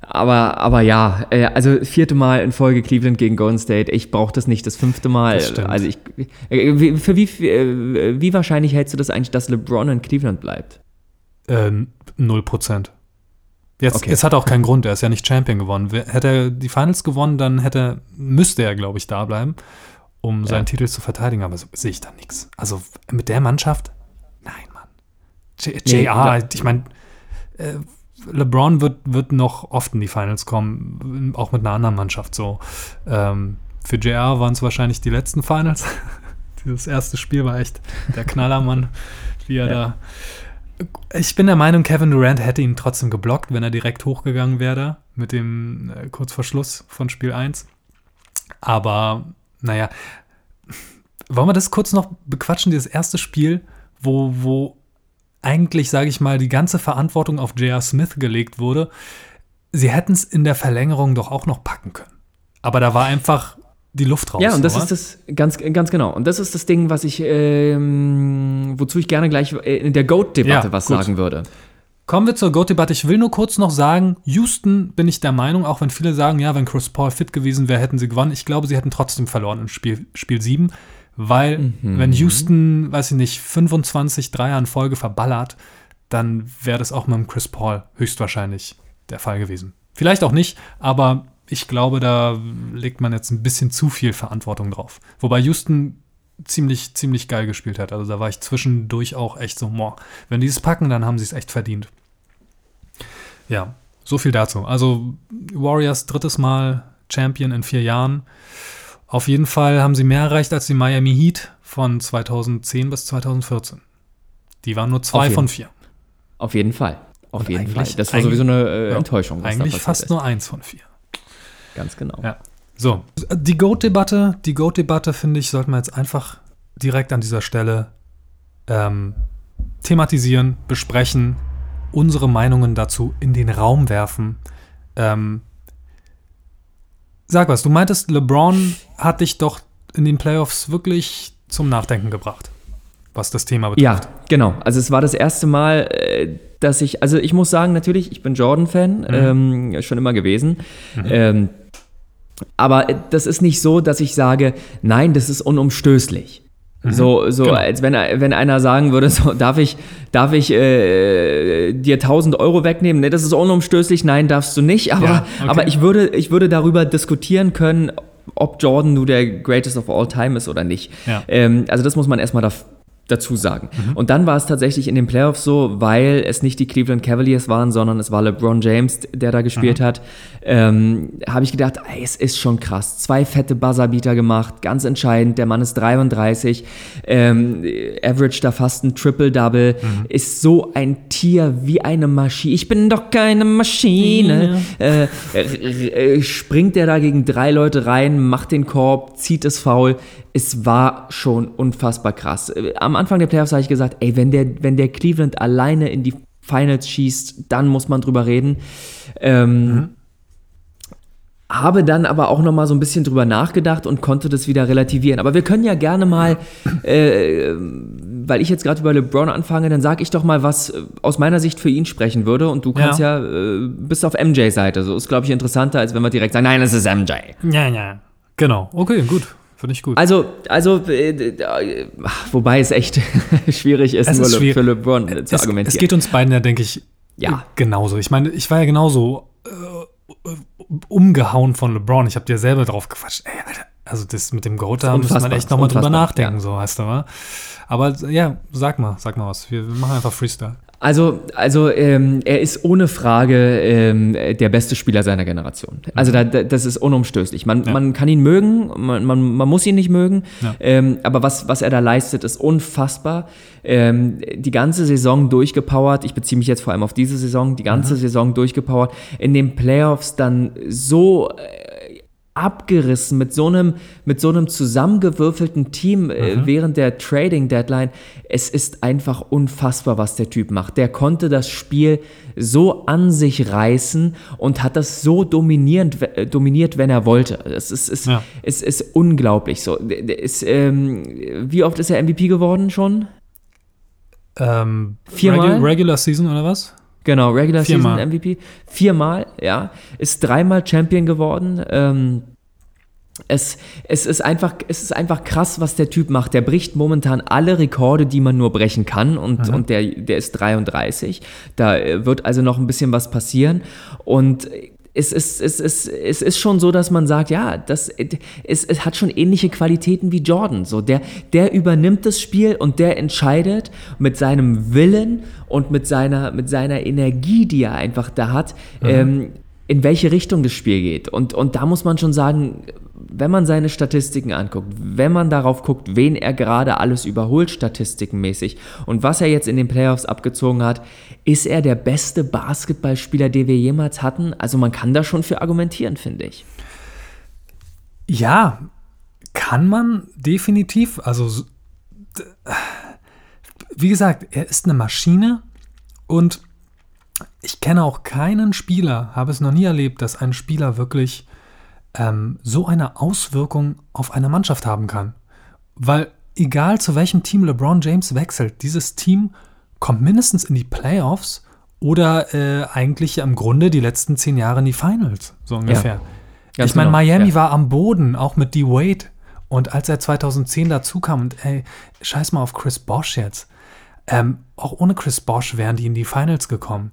aber, aber ja, äh, also vierte Mal in Folge Cleveland gegen Golden State. Ich brauche das nicht das fünfte Mal. Das also ich, äh, wie- für wie, äh, wie wahrscheinlich hältst du das eigentlich, dass LeBron in Cleveland bleibt? Äh, Null Prozent. Jetzt, Okay. es hat auch keinen Grund, er ist ja nicht Champion geworden. Wer- Hätte er die Finals gewonnen, dann hätte, müsste er, glaube ich, da bleiben, um seinen Titel zu verteidigen, aber so sehe ich da nichts. Also mit der Mannschaft? Nein, Mann. Nee, JR, da- ich meine, äh, LeBron wird, wird noch oft in die Finals kommen, auch mit einer anderen Mannschaft so. Ähm, für JR waren es wahrscheinlich die letzten Finals. (laughs) Dieses erste Spiel war echt der Knallermann, wie er Ja. da ich bin der Meinung, Kevin Durant hätte ihn trotzdem geblockt, wenn er direkt hochgegangen wäre mit dem äh, kurz vor Schluss von Spiel 1. Aber naja, wollen wir das kurz noch bequatschen, dieses erste Spiel, wo, wo eigentlich, sage ich mal, die ganze Verantwortung auf J.R. Smith gelegt wurde. Sie hätten es in der Verlängerung doch auch noch packen können. Aber da war einfach die Luft raus. Ja, und das oder? ist das, ganz, ganz genau. Und das ist das Ding, was ich, ähm, wozu ich gerne gleich äh, in der GOAT-Debatte Ja, was gut. sagen würde. Kommen wir zur GOAT-Debatte. Ich will nur kurz noch sagen, Houston bin ich der Meinung, auch wenn viele sagen, ja, wenn Chris Paul fit gewesen wäre, hätten sie gewonnen. Ich glaube, sie hätten trotzdem verloren im Spiel, Spiel 7, weil Mhm. wenn Houston, weiß ich nicht, 25 Dreier in Folge verballert, dann wäre das auch mit dem Chris Paul höchstwahrscheinlich der Fall gewesen. Vielleicht auch nicht, aber ich glaube, da legt man jetzt ein bisschen zu viel Verantwortung drauf. Wobei Houston ziemlich, ziemlich geil gespielt hat. Also da war ich zwischendurch auch echt so, boah, wenn die es packen, dann haben sie es echt verdient. Ja, so viel dazu. Also Warriors drittes Mal Champion in vier Jahren. Auf jeden Fall haben sie mehr erreicht als die Miami Heat von 2010 bis 2014. Die waren nur zwei von vier. Auf jeden Fall. Auf Und jeden Fall. Das war sowieso eine äh, Enttäuschung. Eigentlich fast ist. nur eins von vier. Ganz genau. Ja. So, die Goat-Debatte, die Goat-Debatte, finde ich, sollten wir jetzt einfach direkt an dieser Stelle ähm, thematisieren, besprechen, unsere Meinungen dazu in den Raum werfen. Ähm, sag was, du meintest, LeBron hat dich doch in den Playoffs wirklich zum Nachdenken gebracht, was das Thema betrifft. Ja, genau. Also es war das erste Mal, äh, dass ich, also ich muss sagen, natürlich, ich bin Jordan-Fan, Mhm. ähm, schon immer gewesen. Ähm, aber äh, das ist nicht so, dass ich sage, nein, das ist unumstößlich. So, so Genau. als wenn, wenn einer sagen würde, so, darf ich, darf ich äh, dir 1000 Euro wegnehmen? Ne, das ist unumstößlich, nein, darfst du nicht. Aber, Ja, okay. aber ich, würde, ich würde darüber diskutieren können, ob Jordan nur der Greatest of All Time ist oder nicht. Ja. Ähm, also das muss man erstmal da, dazu sagen. Und dann war es tatsächlich in den Playoffs so, weil es nicht die Cleveland Cavaliers waren, sondern es war LeBron James, der da gespielt hat, ähm, habe ich gedacht, ey, es ist schon krass. Zwei fette Buzzerbeater gemacht, ganz entscheidend. Der Mann ist 33, ähm, average da fast ein Triple-Double, ist so ein Tier wie eine Maschine. Ich bin doch keine Maschine. Äh, äh, äh, springt er da gegen drei Leute rein, macht den Korb, zieht es faul. Es war schon unfassbar krass. Am Anfang der Playoffs habe ich gesagt, ey, wenn der, wenn der Cleveland alleine in die Finals schießt, dann muss man drüber reden. Ähm, Habe dann aber auch noch mal so ein bisschen drüber nachgedacht und konnte das wieder relativieren. Aber wir können ja gerne mal, äh, weil ich jetzt gerade über LeBron anfange, dann sage ich doch mal, was äh, aus meiner Sicht für ihn sprechen würde. Und du kannst ja, äh, bist auf MJ-Seite. So ist, glaube ich, interessanter, als wenn wir direkt sagen, nein, es ist MJ. Ja, ja. Genau. Okay, gut. Finde ich gut. Also, also, äh, äh, wobei es echt (laughs) schwierig ist, Es nur ist schwierig. für LeBron zu es, argumentieren. es geht uns beiden ja, denke ich, Ja. äh, genauso. Ich meine, ich war ja genauso äh, umgehauen von LeBron. Ich habe dir selber drauf gequatscht. Ey, Alter, also das mit dem Goat, da muss man echt nochmal drüber nachdenken, so weißt du, wa? Aber ja, sag mal, sag mal was. Wir machen einfach Freestyle. Also, also ähm, er ist ohne Frage ähm, der beste Spieler seiner Generation. Also da, da, das ist unumstößlich. Man, Ja. man kann ihn mögen, man, man, man muss ihn nicht mögen, Ja. ähm, aber was, was er da leistet, ist unfassbar. Ähm, die ganze Saison durchgepowert, ich beziehe mich jetzt vor allem auf diese Saison, die ganze Saison durchgepowert, in den Playoffs dann so äh, abgerissen mit so einem mit so einem zusammengewürfelten Team äh, während der Trading Deadline. Es ist einfach unfassbar, was der Typ macht. Der konnte das Spiel so an sich reißen und hat das so dominierend äh, dominiert, wenn er wollte. Es ist, ist, Ja. es ist unglaublich so. Ist, ähm, wie oft ist er MVP geworden schon? Ähm, Viermal? Regu Regular Season oder was? Genau, Regular Viermal. Season MVP. Viermal, ja. Ist dreimal Champion geworden. Ähm, es, es, ist einfach, es ist einfach krass, was der Typ macht. Der bricht momentan alle Rekorde, die man nur brechen kann. Und, und der, der ist 33. Da äh, wird also noch ein bisschen was passieren. Und es ist, es, ist, es ist schon so, dass man sagt, ja, das, es, es hat schon ähnliche Qualitäten wie Jordan. So, der, der übernimmt das Spiel und der entscheidet mit seinem Willen und mit seiner, mit seiner Energie, die er einfach da hat, ähm, in welche Richtung das Spiel geht. Und, und da muss man schon sagen, wenn man seine Statistiken anguckt, wenn man darauf guckt, wen er gerade alles überholt, statistikenmäßig, und was er jetzt in den Playoffs abgezogen hat, ist er der beste Basketballspieler, den wir jemals hatten. Also man kann da schon für argumentieren, finde ich. Ja, kann man definitiv. Also, wie gesagt, er ist eine Maschine und ich kenne auch keinen Spieler, habe es noch nie erlebt, dass ein Spieler wirklich ähm, so eine Auswirkung auf eine Mannschaft haben kann. Weil egal zu welchem Team LeBron James wechselt, dieses Team kommt mindestens in die Playoffs oder äh, eigentlich im Grunde die letzten zehn Jahre in die Finals, so ungefähr. Ganz ich meine, genau, Miami ja. war am Boden, auch mit D-Wade. Und als er 2010 dazu kam und ey, scheiß mal auf Chris Bosch jetzt. Ähm, auch ohne Chris Bosch wären die in die Finals gekommen.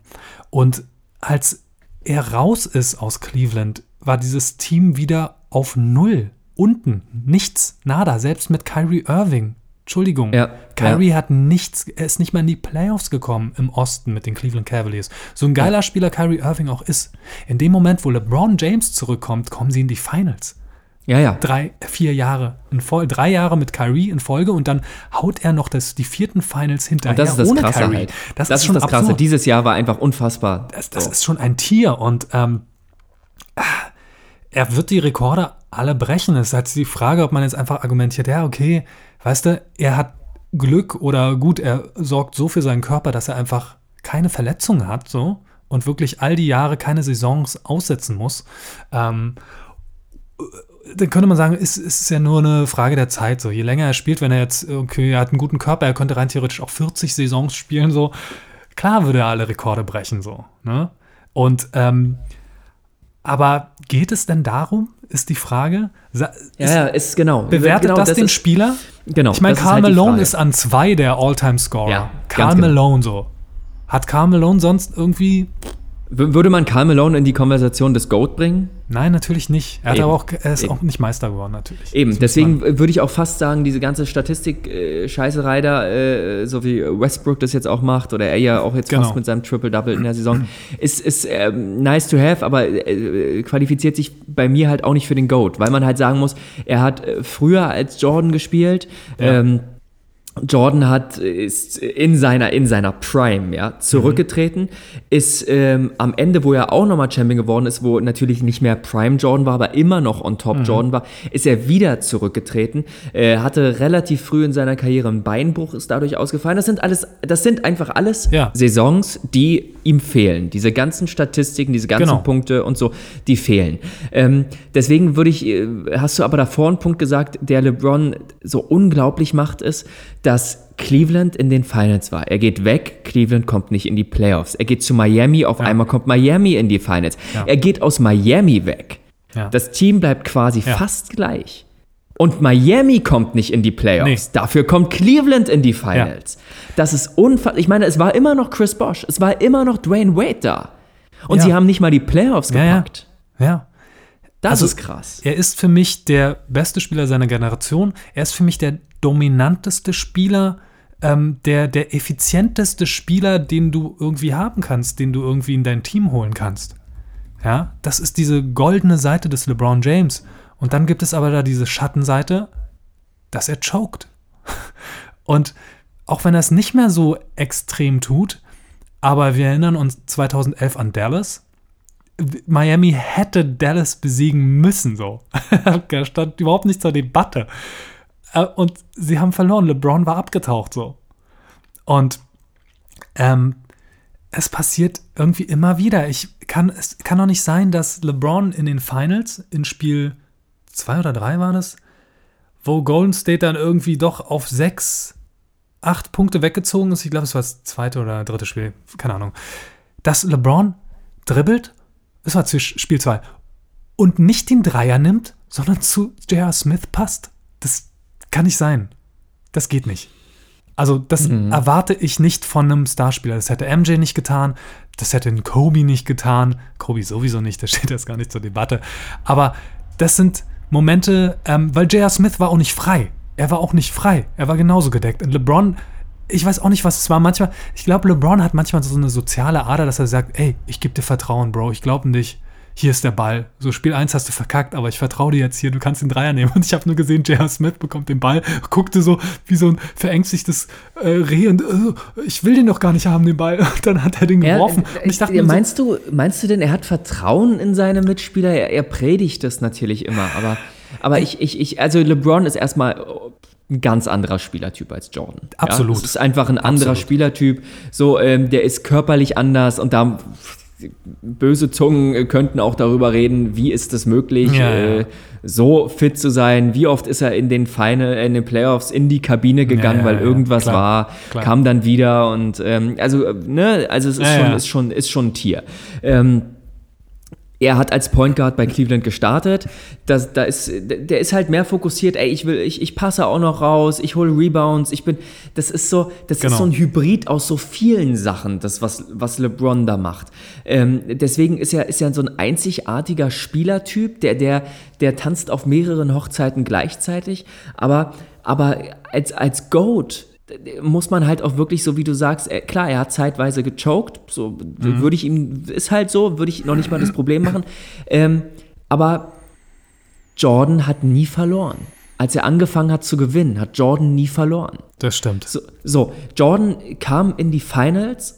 Und als er raus ist aus Cleveland, war dieses Team wieder auf Null. Unten. Nichts. Nada. Selbst mit Kyrie Irving. Entschuldigung. Ja, Kyrie hat nichts, er ist nicht mal in die Playoffs gekommen im Osten mit den Cleveland Cavaliers. So ein geiler Spieler Kyrie Irving auch ist. In dem Moment, wo LeBron James zurückkommt, kommen sie in die Finals Ja, ja. drei, vier Jahre in Folge, drei Jahre mit Kyrie in Folge und dann haut er noch das, die vierten Finals hinterher Und das ist das ohne Krasse Kyrie. halt. Das, Das, ist ist schon das Krasse. absurd. Dieses Jahr war einfach unfassbar. Das, das So. ist schon ein Tier und ähm, er wird die Rekorde alle brechen. Es ist halt die Frage, ob man jetzt einfach argumentiert, ja, okay, weißt du, er hat Glück oder gut, er sorgt so für seinen Körper, dass er einfach keine Verletzungen hat, so und wirklich all die Jahre keine Saisons aussetzen muss. Ähm, dann könnte man sagen, es, es ist ja nur eine Frage der Zeit. So, je länger er spielt, wenn er jetzt, okay, er hat einen guten Körper, er könnte rein theoretisch auch 40 Saisons spielen, so, klar würde er alle Rekorde brechen, so. Ne? Und ähm, aber geht es denn darum, ist die Frage? Sa- Ja, ist, ja, ist genau. bewertet genau, das, den ist, Spieler? Genau. Ich meine, das ist Karl halt Malone ist an zwei der All-Time-Scorer. Ja, Karl genau. Malone so. Hat Karl Malone sonst irgendwie. Würde man Karl Malone in die Konversation des GOAT bringen? Nein, natürlich nicht. Er, hat aber auch, er ist Eben. auch nicht Meister geworden, natürlich. Eben, deswegen würde ich auch fast sagen, diese ganze Statistik-Scheißerei da, äh, so wie Westbrook das jetzt auch macht, oder er ja auch jetzt Genau. fast mit seinem Triple-Double in der Saison, (clears throat) ist, ist ähm, nice to have, aber äh, qualifiziert sich bei mir halt auch nicht für den GOAT, weil man halt sagen muss, er hat äh, früher als Jordan gespielt, Ja. ähm, Jordan hat ist in seiner in seiner Prime ja zurückgetreten, ist ähm, am Ende, wo er auch nochmal Champion geworden ist, wo natürlich nicht mehr Prime Jordan war, aber immer noch on top Jordan war, ist er wieder zurückgetreten. Äh, hatte relativ früh in seiner Karriere einen Beinbruch, ist dadurch ausgefallen. Das sind alles, das sind einfach alles Ja. Saisons, die ihm fehlen. Diese ganzen Statistiken, diese ganzen Genau. Punkte und so, die fehlen. Ähm, deswegen würde ich, äh, hast du aber davor einen Punkt gesagt, der LeBron so unglaublich macht, ist, dass Cleveland in den Finals war. Er geht weg, Cleveland kommt nicht in die Playoffs. Er geht zu Miami, auf einmal kommt Miami in die Finals. Ja. Er geht aus Miami weg. Ja. Das Team bleibt quasi Ja. fast gleich. Und Miami kommt nicht in die Playoffs. Dafür kommt Cleveland in die Finals. Das ist unfassbar. Ich meine, es war immer noch Chris Bosch. Es war immer noch Dwayne Wade da. Und Ja. sie haben nicht mal die Playoffs Ja, ja. gepackt. Ja. Das Also, ist krass. Er ist für mich der beste Spieler seiner Generation. Er ist für mich der dominanteste Spieler ähm, der, der effizienteste Spieler, den du irgendwie haben kannst, den du irgendwie in dein Team holen kannst. Ja, das ist diese goldene Seite des LeBron James. Und dann gibt es aber da diese Schattenseite, dass er choked. (laughs) Und auch wenn er es nicht mehr so extrem tut, aber wir erinnern uns 2011 an Dallas. Miami hätte Dallas besiegen müssen, so. (laughs) da stand überhaupt nicht zur Debatte. Äh, und sie haben verloren. LeBron war abgetaucht, so. Und ähm, es passiert irgendwie immer wieder. Ich kann, es kann doch nicht sein, dass LeBron in den Finals, in Spiel 2 oder 3 war das, wo Golden State dann irgendwie doch auf 6, 8 Punkte weggezogen ist. Ich glaube, es war das zweite oder dritte Spiel, keine Ahnung. Dass LeBron dribbelt, es war Spiel 2, und nicht den Dreier nimmt, sondern zu J.R. Smith passt. Das kann nicht sein. Das geht nicht. Also, das mhm. erwarte ich nicht von einem Starspieler. Das hätte MJ nicht getan, das hätte ein Kobe nicht getan. Kobe sowieso nicht, das steht jetzt gar nicht zur Debatte. Aber das sind Momente, ähm, weil J.R. Smith war auch nicht frei. Er war auch nicht frei. Er war genauso gedeckt. Und LeBron, ich weiß auch nicht, was es war. Manchmal, ich glaube, LeBron hat manchmal so eine soziale Ader, dass er sagt, ey, ich gebe dir Vertrauen, Bro, ich glaube an dich hier ist der Ball. So, Spiel 1 hast du verkackt, aber ich vertraue dir jetzt hier, du kannst den Dreier nehmen. (laughs) Und ich habe nur gesehen, J.R. Smith bekommt den Ball, guckte so wie so ein verängstigtes äh, Reh und äh, ich will den doch gar nicht haben, den Ball. (laughs) Und dann hat er den geworfen. Er, und ich dachte meinst, so, du, meinst du denn, er hat Vertrauen in seine Mitspieler? Er, er predigt das natürlich immer, aber, aber ich, ich, ich, also LeBron ist erstmal ein ganz anderer Spielertyp als Jordan. Absolut. Ja? Das ist einfach ein anderer Absolut. Spielertyp. So, ähm, der ist körperlich anders und da böse Zungen könnten auch darüber reden, wie ist es möglich, ja, äh, so fit zu sein. Wie oft ist er in den Final, in den Playoffs in die Kabine gegangen, ja, weil irgendwas klar, war, klar. kam dann wieder und ähm, also äh, ne, also es ist schon, ist schon, ist schon ein Tier. Ähm, er hat als Point Guard bei Cleveland gestartet. Das, da ist, der ist halt mehr fokussiert, ey, ich will, ich, ich passe auch noch raus, ich hole Rebounds, ich bin. Das ist so, das genau. ist so ein Hybrid aus so vielen Sachen, das, was, was LeBron da macht. Ähm, deswegen ist er, ist er so ein einzigartiger Spielertyp, der, der, der tanzt auf mehreren Hochzeiten gleichzeitig. Aber, aber als, als Goat muss man halt auch wirklich so, wie du sagst, klar, er hat zeitweise gechoked, so mhm. würde ich ihm, ist halt so, würde ich noch nicht mal das Problem machen. Ähm, aber Jordan hat nie verloren. Als er angefangen hat zu gewinnen, hat Jordan nie verloren. Das stimmt. So, so Jordan kam in die Finals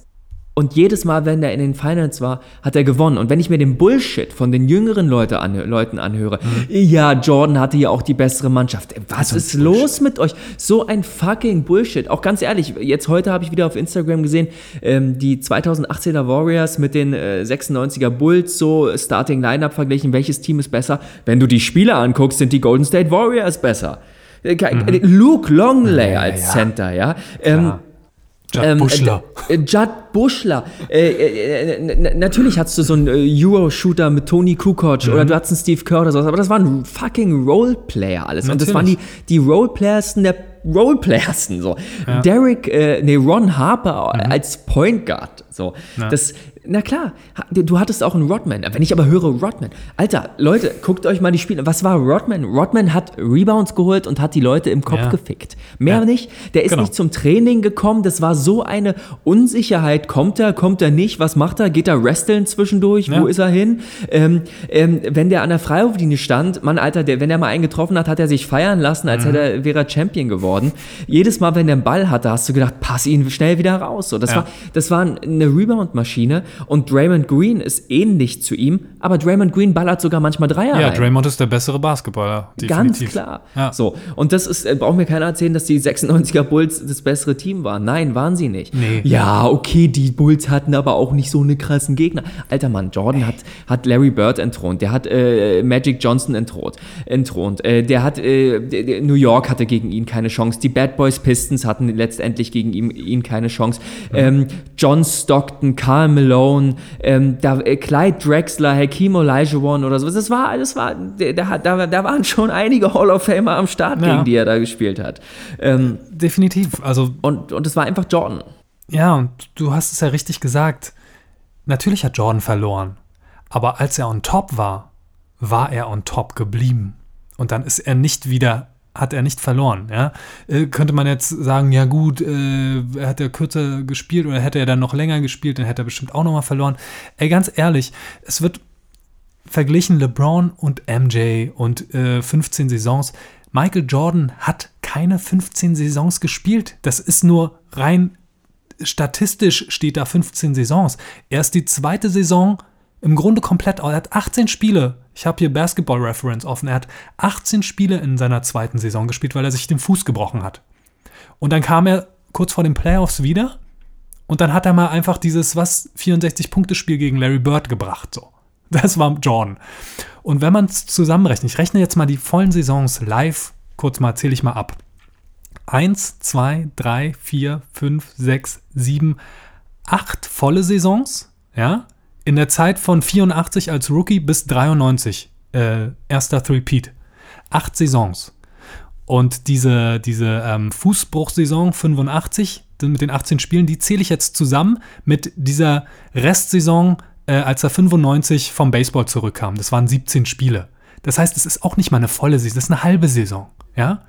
und jedes Mal, wenn er in den Finals war, hat er gewonnen. Und wenn ich mir den Bullshit von den jüngeren Leute anhö Leuten anhöre, mhm. ja, Jordan hatte ja auch die bessere Mannschaft. Was ist Bullshit. los mit euch? So ein fucking Bullshit. Auch ganz ehrlich, jetzt heute habe ich wieder auf Instagram gesehen, ähm, die 2018er Warriors mit den äh, 96er Bulls, so Starting Lineup verglichen. Welches Team ist besser? Wenn du die Spieler anguckst, sind die Golden State Warriors besser. Äh, mhm. Luke Longley ja, als ja. Center, ja. Ähm, Judd ähm, Buschler. Äh, Judd Buschler. Äh, äh, natürlich hattest du so einen äh, Euro-Shooter mit Tony Kukoc mhm. oder du hattest einen Steve Kerr oder sowas, aber das waren fucking Roleplayer alles. Natürlich. Und das waren die, die Roleplayersten der Roleplayersten. So. Ja. Derek, äh, nee, Ron Harper mhm. als Point Guard. So. Ja. Das, na klar, du hattest auch einen Rodman. Wenn ich aber höre Rodman, Alter, Leute, guckt euch mal die Spiele. Was war Rodman? Rodman hat Rebounds geholt und hat die Leute im Kopf ja. gefickt. Mehr ja. nicht. Der ist genau. nicht zum Training gekommen. Das war so eine Unsicherheit. Kommt er, kommt er nicht? Was macht er? Geht er wresteln zwischendurch? Ja. Wo ist er hin? Ähm, ähm, wenn der an der Freiwurflinie stand, Mann, Alter, der, wenn er mal einen getroffen hat, hat er sich feiern lassen, als mhm. hätte er, wäre er Champion geworden. Jedes Mal, wenn er einen Ball hatte, hast du gedacht, pass ihn schnell wieder raus. So, das, war, das war eine Rebound-Maschine. Und Draymond Green ist ähnlich zu ihm, aber Draymond Green ballert sogar manchmal Dreier. Ja, rein. Draymond ist der bessere Basketballer. Definitiv. Ganz klar. Ja. So. Und das ist, äh, braucht mir keiner erzählen, dass die 96er Bulls das bessere Team waren. Nein, waren sie nicht. Nee. Ja, okay, die Bulls hatten aber auch nicht so eine krassen Gegner. Alter Mann, Jordan hat, hat Larry Bird entthront, der hat äh, Magic Johnson entthront. entthront. Äh, der hat, äh, New York hatte gegen ihn keine Chance. Die Bad Boys Pistons hatten letztendlich gegen ihn, ihn keine Chance. Mhm. Ähm, John Stockton, Carl Malone, Malone, ähm, da, äh, Clyde Drexler, Hakeem Olajuwon oder so. Das war, das war, da, da, da waren schon einige Hall of Famer am Start, ja. gegen die er da gespielt hat. Ähm, Definitiv. Also und, und es war einfach Jordan. Ja, und du hast es ja richtig gesagt. Natürlich hat Jordan verloren. Aber als er on top war, war er on top geblieben. Und dann ist er nicht wieder hat er nicht verloren. Ja? Äh, könnte man jetzt sagen, ja gut, äh, hat er kürzer gespielt oder hätte er dann noch länger gespielt, dann hätte er bestimmt auch nochmal verloren. Ey, ganz ehrlich, es wird verglichen LeBron und MJ und äh, 15 Saisons. Michael Jordan hat keine 15 Saisons gespielt. Das ist nur rein statistisch steht da 15 Saisons. Er ist die zweite Saison im Grunde komplett. Er hat 18 Spiele. Ich habe hier Basketball Reference offen. Er hat 18 Spiele in seiner zweiten Saison gespielt, weil er sich den Fuß gebrochen hat. Und dann kam er kurz vor den Playoffs wieder. Und dann hat er mal einfach dieses, was, 64-Punkte-Spiel gegen Larry Bird gebracht. So. Das war Jordan. Und wenn man es zusammenrechnet, ich rechne jetzt mal die vollen Saisons live, kurz mal, zähle ich mal ab. 1, 2, 3, 4, 5, 6, 7, 8 volle Saisons, ja, in der Zeit von 84 als Rookie bis 93, äh, erster Three-Peat. Acht Saisons. Und diese, diese ähm, Fußbruchsaison 85 mit den 18 Spielen, die zähle ich jetzt zusammen mit dieser Restsaison, äh, als er 95 vom Baseball zurückkam. Das waren 17 Spiele. Das heißt, es ist auch nicht mal eine volle Saison, das ist eine halbe Saison. Ja?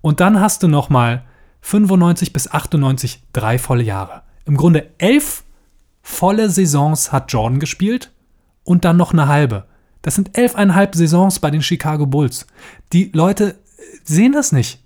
Und dann hast du noch mal 95 bis 98 drei volle Jahre. Im Grunde elf volle Saisons hat Jordan gespielt und dann noch eine halbe. Das sind elfeinhalb Saisons bei den Chicago Bulls. Die Leute sehen das nicht.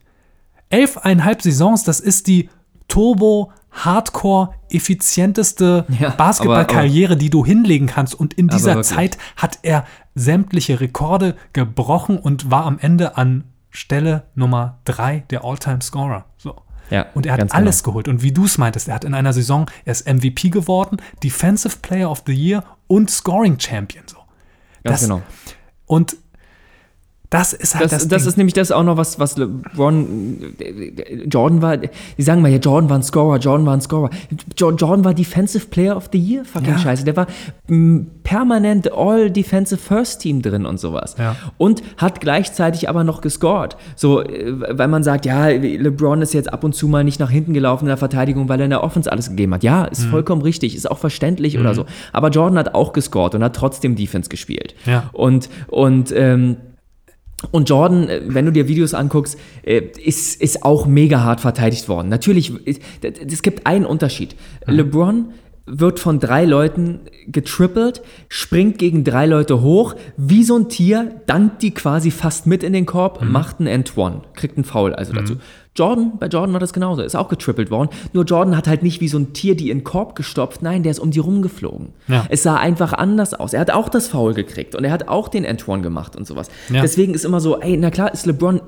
Elfeinhalb Saisons, das ist die Turbo Hardcore effizienteste ja, Basketballkarriere, die du hinlegen kannst. Und in dieser Zeit hat er sämtliche Rekorde gebrochen und war am Ende an Stelle Nummer drei der All-Time-Scorer. So. Ja, und er hat alles genau. geholt. Und wie du es meintest, er hat in einer Saison, er ist MVP geworden, Defensive Player of the Year und Scoring Champion. So. Ganz das, genau. Und das ist halt das, das, das ist nämlich das auch noch, was, was LeBron, Jordan war, die sagen mal, ja, Jordan war ein Scorer, Jordan war ein Scorer. Jordan war Defensive Player of the Year, fucking ja. scheiße. Der war permanent All Defensive First Team drin und sowas. Ja. Und hat gleichzeitig aber noch gescored. So, äh, weil man sagt, ja, LeBron ist jetzt ab und zu mal nicht nach hinten gelaufen in der Verteidigung, weil er in der Offense alles gegeben hat. Ja, ist mhm. vollkommen richtig, ist auch verständlich mhm. oder so. Aber Jordan hat auch gescored und hat trotzdem Defense gespielt. Ja. Und, und, ähm, und Jordan, äh, wenn du dir Videos anguckst, äh, ist, ist auch mega hart verteidigt worden. Natürlich, es gibt einen Unterschied. Mhm. LeBron wird von drei Leuten getrippelt, springt gegen drei Leute hoch, wie so ein Tier, dankt die quasi fast mit in den Korb, mhm. macht einen End-One, kriegt einen Foul also mhm. dazu. Jordan, bei Jordan war das genauso, ist auch getrippelt worden. Nur Jordan hat halt nicht wie so ein Tier die in den Korb gestopft, nein, der ist um die rumgeflogen. Ja. Es sah einfach anders aus. Er hat auch das Foul gekriegt und er hat auch den End-One gemacht und sowas. Ja. Deswegen ist immer so, ey, na klar ist LeBron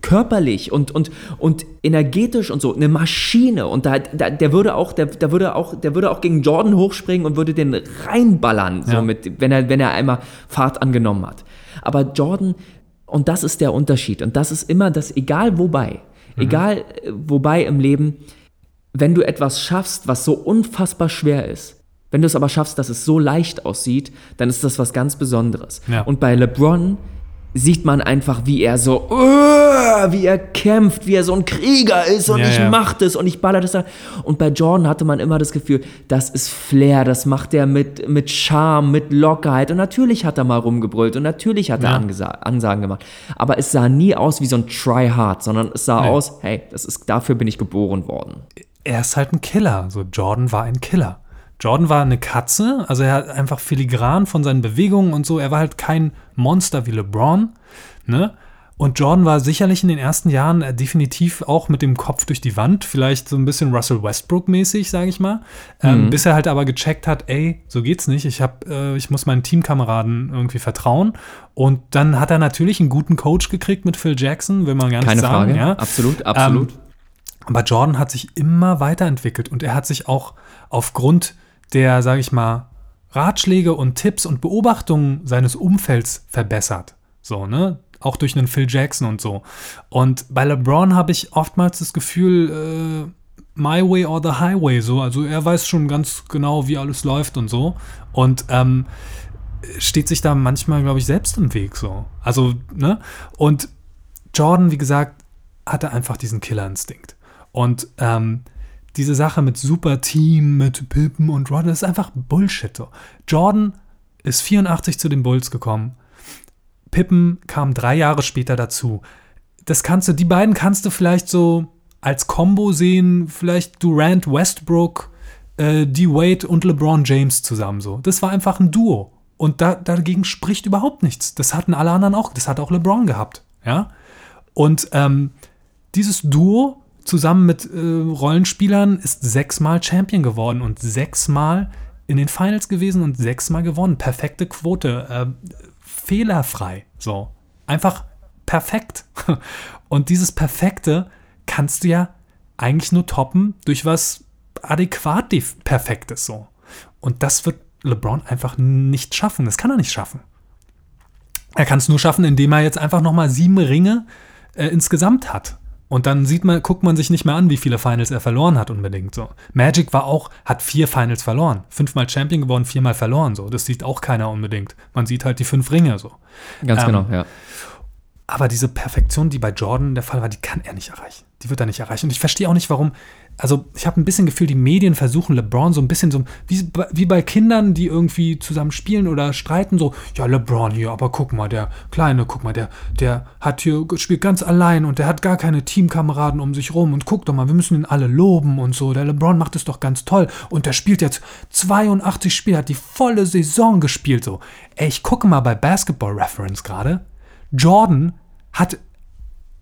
körperlich und, und, und energetisch und so eine Maschine und da, da der würde auch, der, der würde auch, der würde auch gegen Jordan hochspringen und würde den reinballern, ja. so mit, wenn er, wenn er einmal Fahrt angenommen hat. Aber Jordan, und das ist der Unterschied und das ist immer das, egal wobei, Mhm. Egal äh, wobei im Leben, wenn du etwas schaffst, was so unfassbar schwer ist, wenn du es aber schaffst, dass es so leicht aussieht, dann ist das was ganz Besonderes. Ja. Und bei LeBron sieht man einfach, wie er so, uh, wie er kämpft, wie er so ein Krieger ist und ja, ich ja. mach das und ich baller das da. Und bei Jordan hatte man immer das Gefühl, das ist Flair, das macht er mit, mit Charme, mit Lockerheit. Und natürlich hat er mal rumgebrüllt und natürlich hat er Angesa Ansagen gemacht. Aber es sah nie aus wie so ein Try-Hard, sondern es sah nee. aus, hey, das ist, dafür bin ich geboren worden. Er ist halt ein Killer. So, Jordan war ein Killer. Jordan war eine Katze, also er hat einfach filigran von seinen Bewegungen und so. Er war halt kein Monster wie LeBron, ne? Und Jordan war sicherlich in den ersten Jahren äh, definitiv auch mit dem Kopf durch die Wand, vielleicht so ein bisschen Russell Westbrook-mäßig, sage ich mal. Ähm, mhm. bis er halt aber gecheckt hat, ey, so geht's nicht. Ich hab, äh, ich muss meinen Teamkameraden irgendwie vertrauen. Und dann hat er natürlich einen guten Coach gekriegt mit Phil Jackson, will man gar nicht Keine sagen. Frage. Ja? Absolut, absolut. Ähm, aber Jordan hat sich immer weiterentwickelt und er hat sich auch aufgrund der, sage ich mal, Ratschläge und Tipps und Beobachtungen seines Umfelds verbessert. So, ne? Auch durch einen Phil Jackson und so. Und bei LeBron habe ich oftmals das Gefühl, äh, my way or the highway, so. Also er weiß schon ganz genau, wie alles läuft und so. Und ähm, steht sich da manchmal, glaube ich, selbst im Weg, so. Also, ne? Und Jordan, wie gesagt, hatte einfach diesen Killerinstinkt. Und ähm, diese Sache mit super Team, mit Pippen und das ist einfach Bullshit. Jordan ist 84 zu den Bulls gekommen. Pippen kam drei Jahre später dazu. das kannst du, die beiden kannst du vielleicht so als Combo sehen, vielleicht Durant, Westbrook, äh, D. Wade und LeBron James zusammen so. Das war einfach ein Duo. Und da, dagegen spricht überhaupt nichts. Das hatten alle anderen auch. Das hat auch LeBron gehabt. Ja. Und ähm, dieses Duo zusammen mit äh, Rollenspielern ist sechsmal Champion geworden und sechsmal in den Finals gewesen und sechsmal gewonnen. Perfekte Quote. Äh, fehlerfrei. So. Einfach perfekt. (laughs) Und dieses Perfekte kannst du ja eigentlich nur toppen durch was adäquat Perfektes so. Und das wird LeBron einfach nicht schaffen. Das kann er nicht schaffen. Er kann es nur schaffen, indem er jetzt einfach nochmal sieben Ringe äh, insgesamt hat. Und dann sieht man, guckt man sich nicht mehr an, wie viele Finals er verloren hat unbedingt. So. Magic war auch, hat vier Finals verloren. Fünfmal Champion geworden, viermal verloren. So. Das sieht auch keiner unbedingt. Man sieht halt die fünf Ringe so. Ganz ähm, genau, ja. Aber diese Perfektion, die bei Jordan der Fall war, die kann er nicht erreichen. Die wird er nicht erreichen. Und ich verstehe auch nicht, warum also ich habe ein bisschen Gefühl, die Medien versuchen LeBron so ein bisschen so, wie, wie bei Kindern, die irgendwie zusammen spielen oder streiten, so, ja, LeBron hier, aber guck mal, der Kleine, guck mal, der, der hat hier, spielt ganz allein und der hat gar keine Teamkameraden um sich rum und guck doch mal, wir müssen ihn alle loben und so, der LeBron macht es doch ganz toll und der spielt jetzt 82 Spiele, hat die volle Saison gespielt, so. Ey, ich gucke mal bei Basketball Reference gerade, Jordan hat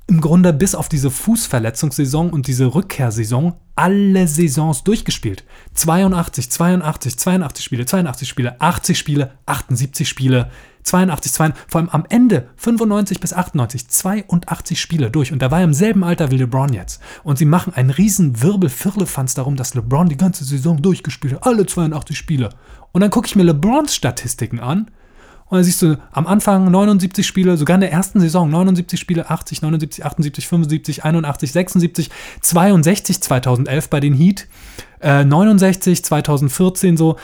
im Grunde bis auf diese Fußverletzungssaison und diese Rückkehrsaison alle Saisons durchgespielt. 82, 82, 82 Spiele, 82 Spiele, 80 Spiele, 78 Spiele, 82, 82, vor allem am Ende 95 bis 98, 82 Spiele durch. Und da war er im selben Alter wie LeBron jetzt. Und sie machen einen riesen Wirbel Firlefanz darum, dass LeBron die ganze Saison durchgespielt hat, alle 82 Spiele. Und dann gucke ich mir LeBrons Statistiken an und dann siehst du am Anfang 79 Spiele, sogar in der ersten Saison 79 Spiele, 80, 79, 78, 75, 81, 76, 62 2011 bei den Heat, äh, 69 2014 so.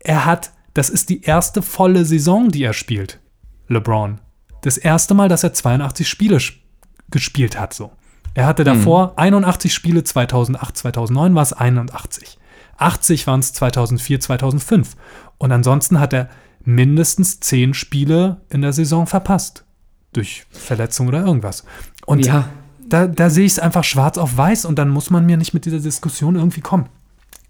Er hat, das ist die erste volle Saison, die er spielt, LeBron. Das erste Mal, dass er 82 Spiele gespielt hat so. Er hatte davor mhm. 81 Spiele 2008, 2009 war es 81. 80 waren es 2004, 2005. Und ansonsten hat er mindestens zehn Spiele in der Saison verpasst. Durch Verletzung oder irgendwas. Und ja. da, da sehe ich es einfach schwarz auf weiß und dann muss man mir nicht mit dieser Diskussion irgendwie kommen.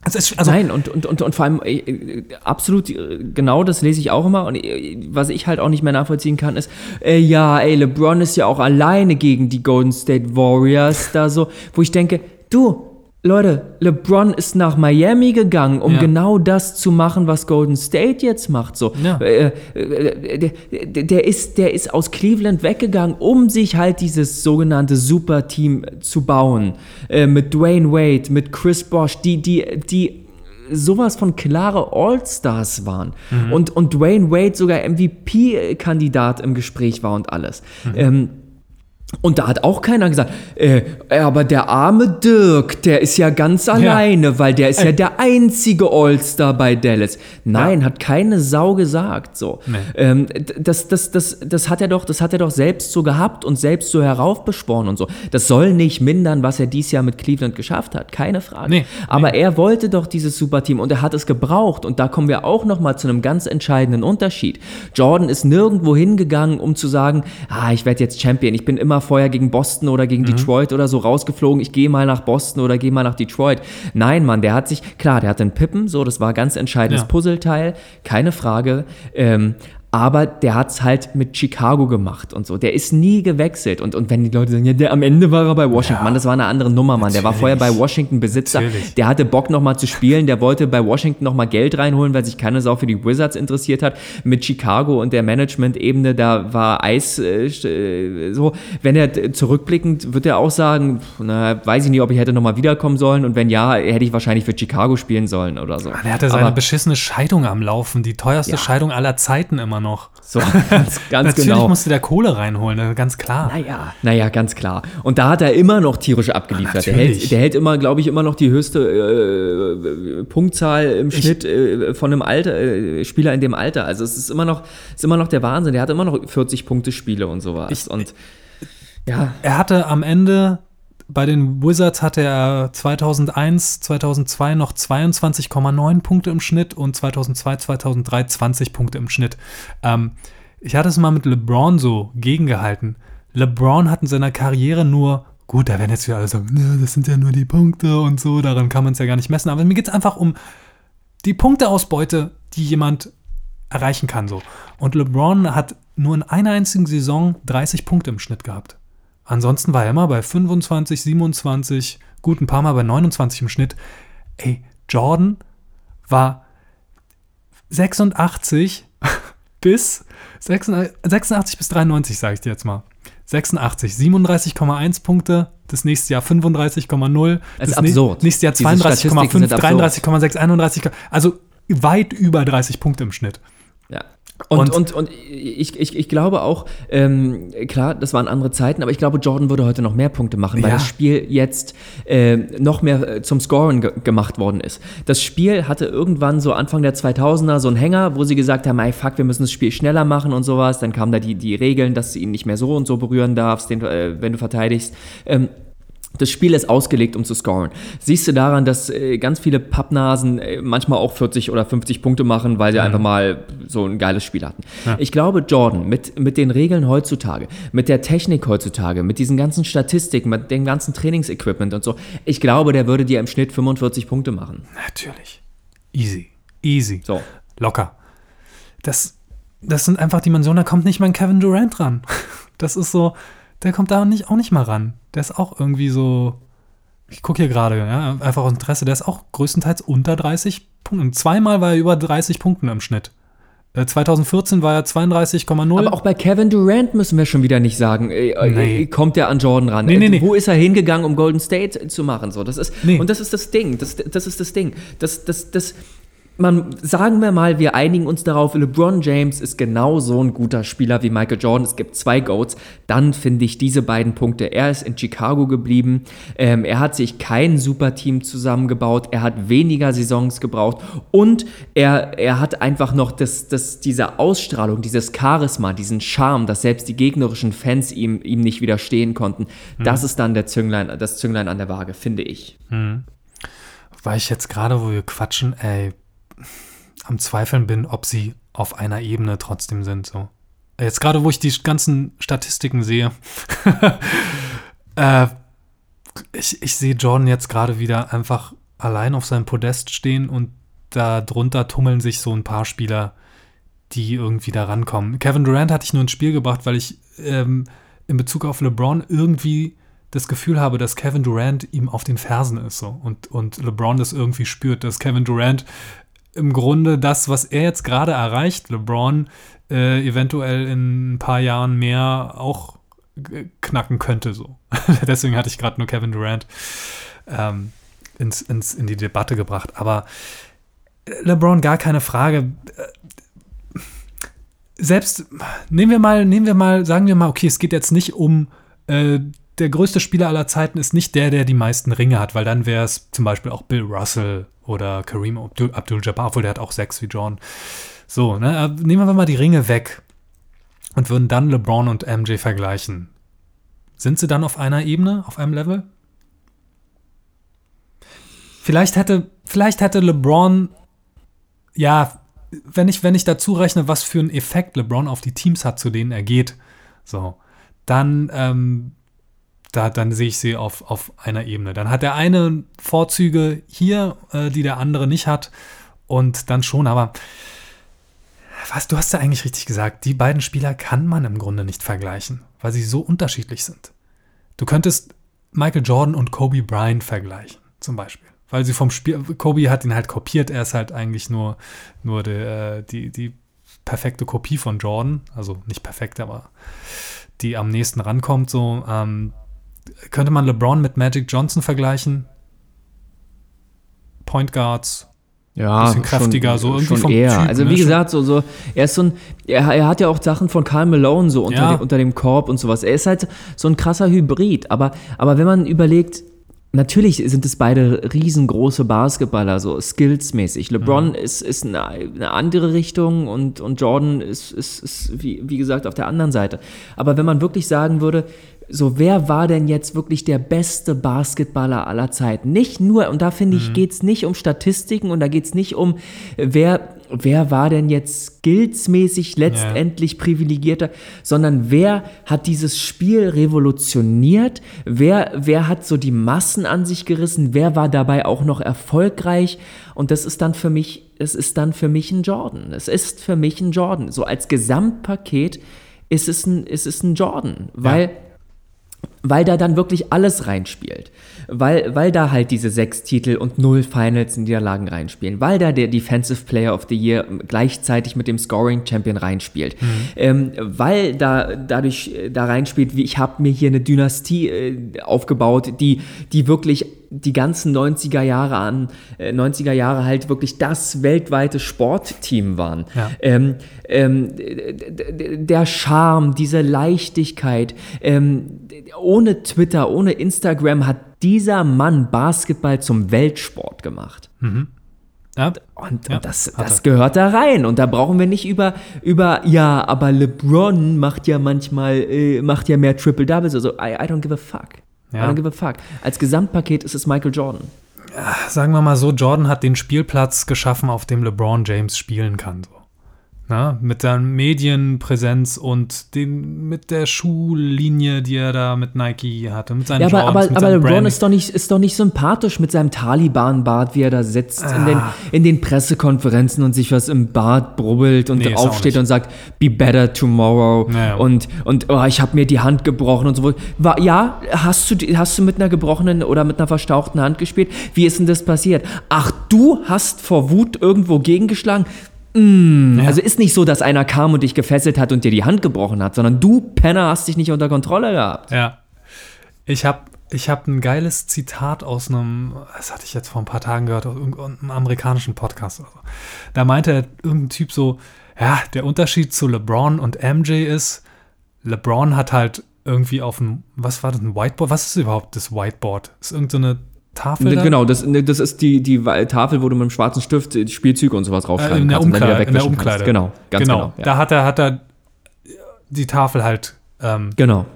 Also, also Nein, und, und, und, und vor allem äh, äh, absolut äh, genau das lese ich auch immer. Und äh, was ich halt auch nicht mehr nachvollziehen kann, ist, äh, ja, ey, LeBron ist ja auch alleine gegen die Golden State Warriors da so, wo ich denke, du, Leute, LeBron ist nach Miami gegangen, um ja. genau das zu machen, was Golden State jetzt macht. So, ja. äh, äh, der, der, ist, der ist aus Cleveland weggegangen, um sich halt dieses sogenannte Superteam zu bauen. Äh, mit Dwayne Wade, mit Chris Bosch, die, die, die sowas von klare All-Stars waren. Mhm. Und, und Dwayne Wade sogar MVP-Kandidat im Gespräch war und alles. Mhm. Ähm, und da hat auch keiner gesagt, äh, aber der arme Dirk, der ist ja ganz alleine, ja. weil der ist ja der einzige All-Star bei Dallas. Nein, ja. hat keine Sau gesagt. So. Nee. Ähm, das, das, das, das, hat er doch, das hat er doch selbst so gehabt und selbst so heraufbeschworen und so. Das soll nicht mindern, was er dieses Jahr mit Cleveland geschafft hat, keine Frage. Nee, aber nee. er wollte doch dieses Superteam und er hat es gebraucht. Und da kommen wir auch nochmal zu einem ganz entscheidenden Unterschied. Jordan ist nirgendwo hingegangen, um zu sagen, ah, ich werde jetzt Champion, ich bin immer vorher gegen Boston oder gegen mhm. Detroit oder so rausgeflogen, ich gehe mal nach Boston oder gehe mal nach Detroit. Nein, Mann, der hat sich, klar, der hat den Pippen, so, das war ein ganz entscheidendes ja. Puzzleteil, keine Frage. Ähm, aber der hat es halt mit Chicago gemacht und so. Der ist nie gewechselt. Und, und wenn die Leute sagen, ja, der, am Ende war er bei Washington, ja, Mann, das war eine andere Nummer, Mann. Der war vorher bei Washington Besitzer. Natürlich. Der hatte Bock nochmal zu spielen. Der wollte bei Washington nochmal Geld reinholen, weil sich keine Sau für die Wizards interessiert hat. Mit Chicago und der Management-Ebene, da war Eis äh, äh so. Wenn er zurückblickend, wird er auch sagen, na, weiß ich nicht, ob ich hätte nochmal wiederkommen sollen. Und wenn ja, hätte ich wahrscheinlich für Chicago spielen sollen oder so. Er hatte seine Aber, beschissene Scheidung am Laufen. Die teuerste ja. Scheidung aller Zeiten immer noch. So, (laughs) ganz, ganz Natürlich genau. musste der Kohle reinholen, ganz klar. Naja, naja, ganz klar. Und da hat er immer noch tierisch abgeliefert. Der hält, der hält immer, glaube ich, immer noch die höchste äh, Punktzahl im ich, Schnitt äh, von einem Alter, äh, Spieler in dem Alter. Also es ist immer noch, ist immer noch der Wahnsinn. Der hat immer noch 40 Punkte Spiele und sowas. Ich, und ja. Er hatte am Ende bei den Wizards hatte er 2001, 2002 noch 22,9 Punkte im Schnitt und 2002, 2003 20 Punkte im Schnitt. Ähm, ich hatte es mal mit LeBron so gegengehalten. LeBron hat in seiner Karriere nur, gut, da werden jetzt wieder alle sagen, "Ne, das sind ja nur die Punkte und so, daran kann man es ja gar nicht messen. Aber mir geht es einfach um die Punkteausbeute, die jemand erreichen kann. So. Und LeBron hat nur in einer einzigen Saison 30 Punkte im Schnitt gehabt. Ansonsten war er immer bei 25, 27, gut ein paar Mal bei 29 im Schnitt. Ey, Jordan war 86 (laughs) bis 86, 86 bis 93, sage ich dir jetzt mal. 86, 37,1 Punkte, das nächste Jahr 35,0, Das ist absurd. nächste Jahr Diese Statistiken 32,5, sind absurd. 33,6, 31, also weit über 30 Punkte im Schnitt. Ja. Und, Und- und, ich, ich, ich glaube auch, ähm, klar, das waren andere Zeiten, aber ich glaube, Jordan würde heute noch mehr Punkte machen, weil Ja. das Spiel jetzt äh, noch mehr äh, zum Scoren ge gemacht worden ist. Das Spiel hatte irgendwann so Anfang der 2000er so einen Hänger, wo sie gesagt haben, ey, fuck, wir müssen das Spiel schneller machen und sowas. Dann kamen da die, die Regeln, dass du ihn nicht mehr so und so berühren darfst, den, äh, wenn du verteidigst. Ähm, das Spiel ist ausgelegt, um zu scoren. Siehst du daran, dass äh, ganz viele Pappnasen äh, manchmal auch 40 oder 50 Punkte machen, weil sie einfach mal so ein geiles Spiel hatten. Ich glaube, Jordan, mit, mit den Regeln heutzutage, mit der Technik heutzutage, mit diesen ganzen Statistiken, mit dem ganzen Trainingsequipment und so, ich glaube, der würde dir im Schnitt 45 Punkte machen. Natürlich. Easy. Easy. So. Locker. Das, das sind einfach Dimensionen, da kommt nicht mal ein Kevin Durant ran. Das ist so, der kommt da nicht, auch nicht mal ran. Der ist auch irgendwie so, ich gucke hier gerade, ja, einfach aus Interesse, der ist auch größtenteils unter 30 Punkten. Zweimal war er über 30 Punkten im Schnitt. Äh, 2014 war er 32,0. Aber auch bei Kevin Durant müssen wir schon wieder nicht sagen, äh, äh, Nee. kommt der an Jordan ran. Nee, nee, Äh, nee. Wo ist er hingegangen, um Golden State zu machen? So, das ist, Nee. Und das ist das Ding. Das, das ist das Ding. Das, das, das, man, sagen wir mal, wir einigen uns darauf, LeBron James ist genau so ein guter Spieler wie Michael Jordan. Es gibt zwei Goats. Dann finde ich diese beiden Punkte. Er ist in Chicago geblieben. Ähm, er hat sich kein Superteam zusammengebaut. Er hat weniger Saisons gebraucht. Und er, er hat einfach noch das, das, diese Ausstrahlung, dieses Charisma, diesen Charme, dass selbst die gegnerischen Fans ihm, ihm nicht widerstehen konnten. Das ist dann der Zünglein, das Zünglein an der Waage, finde ich. weil ich jetzt gerade, wo wir quatschen, ey, am Zweifeln bin, ob sie auf einer Ebene trotzdem sind. So. Jetzt gerade, wo ich die ganzen Statistiken sehe, (laughs) äh, ich, ich sehe Jordan jetzt gerade wieder einfach allein auf seinem Podest stehen und da drunter tummeln sich so ein paar Spieler, die irgendwie da rankommen. Kevin Durant hatte ich nur ins Spiel gebracht, weil ich ähm, in Bezug auf LeBron irgendwie das Gefühl habe, dass Kevin Durant ihm auf den Fersen ist so und, und LeBron das irgendwie spürt, dass Kevin Durant im Grunde das, was er jetzt gerade erreicht, LeBron äh, eventuell in ein paar Jahren mehr auch äh, knacken könnte so. (laughs) Deswegen hatte ich gerade nur Kevin Durant ähm, ins, ins, in die Debatte gebracht. Aber LeBron gar keine Frage. Äh, Selbst nehmen wir mal, nehmen wir mal, sagen wir mal, okay, es geht jetzt nicht um äh, der größte Spieler aller Zeiten ist nicht der, der die meisten Ringe hat, weil dann wäre es zum Beispiel auch Bill Russell oder Kareem Abdul- Abdul-Jabbar, obwohl der hat auch sechs wie John. So, ne, aber nehmen wir mal die Ringe weg und würden dann LeBron und MJ vergleichen. Sind sie dann auf einer Ebene, auf einem Level? Vielleicht hätte, vielleicht hätte LeBron, ja, wenn ich, wenn ich dazu rechne, was für einen Effekt LeBron auf die Teams hat, zu denen er geht, so, dann, ähm, da, dann sehe ich sie auf, auf einer Ebene. Dann hat der eine Vorzüge hier, äh, die der andere nicht hat. Und dann schon, aber was, du hast ja eigentlich richtig gesagt, die beiden Spieler kann man im Grunde nicht vergleichen, weil sie so unterschiedlich sind. Du könntest Michael Jordan und Kobe Bryant vergleichen, zum Beispiel. Weil sie vom Spiel, Kobe hat ihn halt kopiert, er ist halt eigentlich nur, nur der, die, die perfekte Kopie von Jordan. Also nicht perfekt, aber die am nächsten rankommt. So, ähm, könnte man LeBron mit Magic Johnson vergleichen? Point Guards, Ja, Bisschen kräftiger, so irgendwie schon vom eher. Typ, also ne? wie Schon- gesagt, so, so, er ist so ein, er, er hat ja auch Sachen von Karl Malone so unter, Ja. dem, unter dem Korb und sowas. Er ist halt so ein krasser Hybrid. Aber, aber wenn man überlegt, natürlich sind es beide riesengroße Basketballer, so skillsmäßig. LeBron Mhm. ist, ist eine, eine andere Richtung und, und Jordan ist, ist, ist wie, wie gesagt, auf der anderen Seite. Aber wenn man wirklich sagen würde, so, wer war denn jetzt wirklich der beste Basketballer aller Zeiten? Nicht nur, und da finde ich, mhm. geht es nicht um Statistiken und da geht es nicht um, wer, wer war denn jetzt skillsmäßig letztendlich ja. privilegierter, sondern wer hat dieses Spiel revolutioniert? Wer, wer hat so die Massen an sich gerissen? Wer war dabei auch noch erfolgreich? Und das ist dann für mich, es ist dann für mich ein Jordan. Es ist für mich ein Jordan. So als Gesamtpaket ist es ein, ist es ein Jordan, weil ja weil da dann wirklich alles reinspielt. Weil, weil da halt diese sechs Titel und null Finals in Niederlagen reinspielen. Weil da der Defensive Player of the Year gleichzeitig mit dem Scoring Champion reinspielt. Mhm. Ähm, weil da dadurch äh, da reinspielt, wie ich habe mir hier eine Dynastie äh, aufgebaut, die, die wirklich die ganzen 90er Jahre an, äh, 90er Jahre halt wirklich das weltweite Sportteam waren. Ja. Ähm, ähm, der Charme, diese Leichtigkeit, ähm, ohne Twitter, ohne Instagram hat dieser Mann Basketball zum Weltsport gemacht. Mhm. Ja. Und, ja, das, das gehört da rein. Und da brauchen wir nicht über, über ja, aber LeBron macht ja manchmal, äh, macht ja mehr Triple Doubles. Also, I, I don't give a fuck. Ja. I don't give a fuck. Als Gesamtpaket ist es Michael Jordan. Sagen wir mal so, Jordan hat den Spielplatz geschaffen, auf dem LeBron James spielen kann. So. Na, mit der Medienpräsenz und den, mit der Schuhlinie, die er da mit Nike hatte, mit seinen Ja, aber, Jordans, aber, aber LeBron ist doch, nicht, ist doch nicht sympathisch mit seinem Taliban-Bart, wie er da sitzt ah. in, den, ah. in den Pressekonferenzen und sich was im Bart brubbelt und nee, aufsteht und sagt, be better tomorrow naja. und, und oh, ich habe mir die Hand gebrochen und so. War, ja, hast du, hast du mit einer gebrochenen oder mit einer verstauchten Hand gespielt? Wie ist denn das passiert? Ach, du hast vor Wut irgendwo gegengeschlagen? Mm, ja. Also ist nicht so, dass einer kam und dich gefesselt hat und dir die Hand gebrochen hat, sondern du, Penner, hast dich nicht unter Kontrolle gehabt. Ja. Ich habe ich hab ein geiles Zitat aus einem, das hatte ich jetzt vor ein paar Tagen gehört, aus einem amerikanischen Podcast. Da meinte irgendein Typ so, ja, der Unterschied zu LeBron und MJ ist, LeBron hat halt irgendwie auf dem, was war das, ein Whiteboard? Was ist überhaupt das Whiteboard? Ist irgendeine so Tafel? Da? Genau, das, ne, das ist die, die Tafel, wo du mit dem schwarzen Stift die Spielzüge und sowas raufschreiben äh, in der kannst. Umkleide, in der Umkleide. Genau, ganz genau. genau ja. Da hat er, hat er die Tafel halt ähm, genau.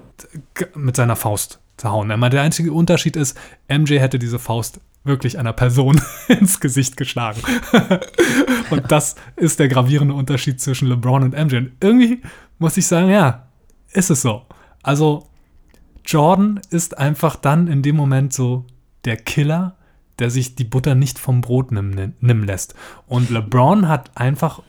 mit seiner Faust zerhauen. Aber der einzige Unterschied ist, MJ hätte diese Faust wirklich einer Person (laughs) ins Gesicht geschlagen. (laughs) und das ist der gravierende Unterschied zwischen LeBron und MJ. Und irgendwie muss ich sagen, ja, ist es so. Also Jordan ist einfach dann in dem Moment so der Killer, der sich die Butter nicht vom Brot nehmen, nehmen lässt. Und LeBron hat einfach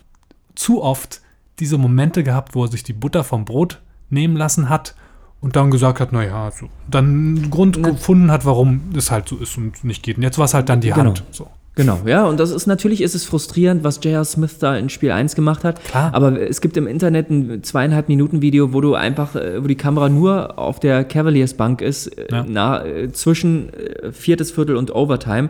zu oft diese Momente gehabt, wo er sich die Butter vom Brot nehmen lassen hat und dann gesagt hat, naja, so, dann einen Grund ne. gefunden hat, warum es halt so ist und nicht geht. Und jetzt war es halt dann die Hand. Genau. So. Genau, ja, und das ist natürlich ist es frustrierend, was J.R. Smith da in Spiel 1 gemacht hat. Klar. Aber es gibt im Internet ein zweieinhalb Minuten Video, wo du einfach, äh, wo die Kamera nur auf der Cavaliers Bank ist, äh, ja. na, äh, zwischen viertes Viertel und Overtime.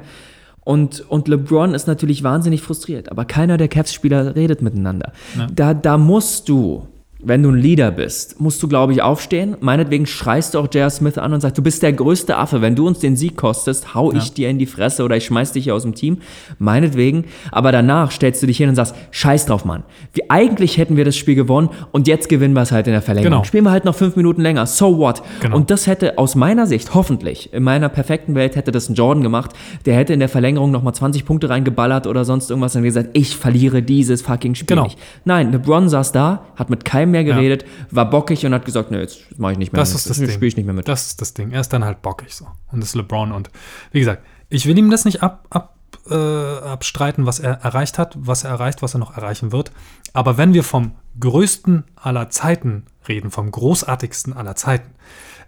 Und, und LeBron ist natürlich wahnsinnig frustriert, aber keiner der Cavs-Spieler redet miteinander. Ja. Da, da musst du wenn du ein Leader bist, musst du, glaube ich, aufstehen. Meinetwegen schreist du auch J.R. Smith an und sagst, du bist der größte Affe. Wenn du uns den Sieg kostest, hau ja. ich dir in die Fresse oder ich schmeiß dich hier aus dem Team. Meinetwegen. Aber danach stellst du dich hin und sagst, scheiß drauf, Mann. Wie, eigentlich hätten wir das Spiel gewonnen und jetzt gewinnen wir es halt in der Verlängerung. Genau. Spielen wir halt noch fünf Minuten länger. So what? Genau. Und das hätte aus meiner Sicht, hoffentlich, in meiner perfekten Welt hätte das ein Jordan gemacht. Der hätte in der Verlängerung nochmal 20 Punkte reingeballert oder sonst irgendwas und gesagt, ich verliere dieses fucking Spiel genau. nicht. Nein, LeBron saß da, hat mit keinem mehr geredet, ja. war bockig und hat gesagt, nee, jetzt mache ich nicht mehr das mit. Ist das Ding. spiele ich nicht mehr mit. Das ist das Ding. Er ist dann halt bockig so. Und das ist LeBron. Und wie gesagt, ich will ihm das nicht ab, ab, äh, abstreiten, was er erreicht hat, was er erreicht, was er noch erreichen wird. Aber wenn wir vom größten aller Zeiten reden, vom großartigsten aller Zeiten,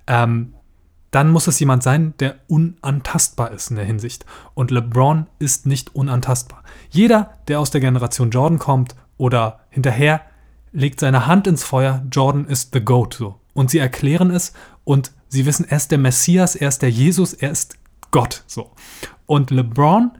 ähm, dann muss es jemand sein, der unantastbar ist in der Hinsicht. Und LeBron ist nicht unantastbar. Jeder, der aus der Generation Jordan kommt oder hinterher, legt seine Hand ins Feuer, Jordan ist the GOAT. So. Und sie erklären es und sie wissen, er ist der Messias, er ist der Jesus, er ist Gott. So. Und LeBron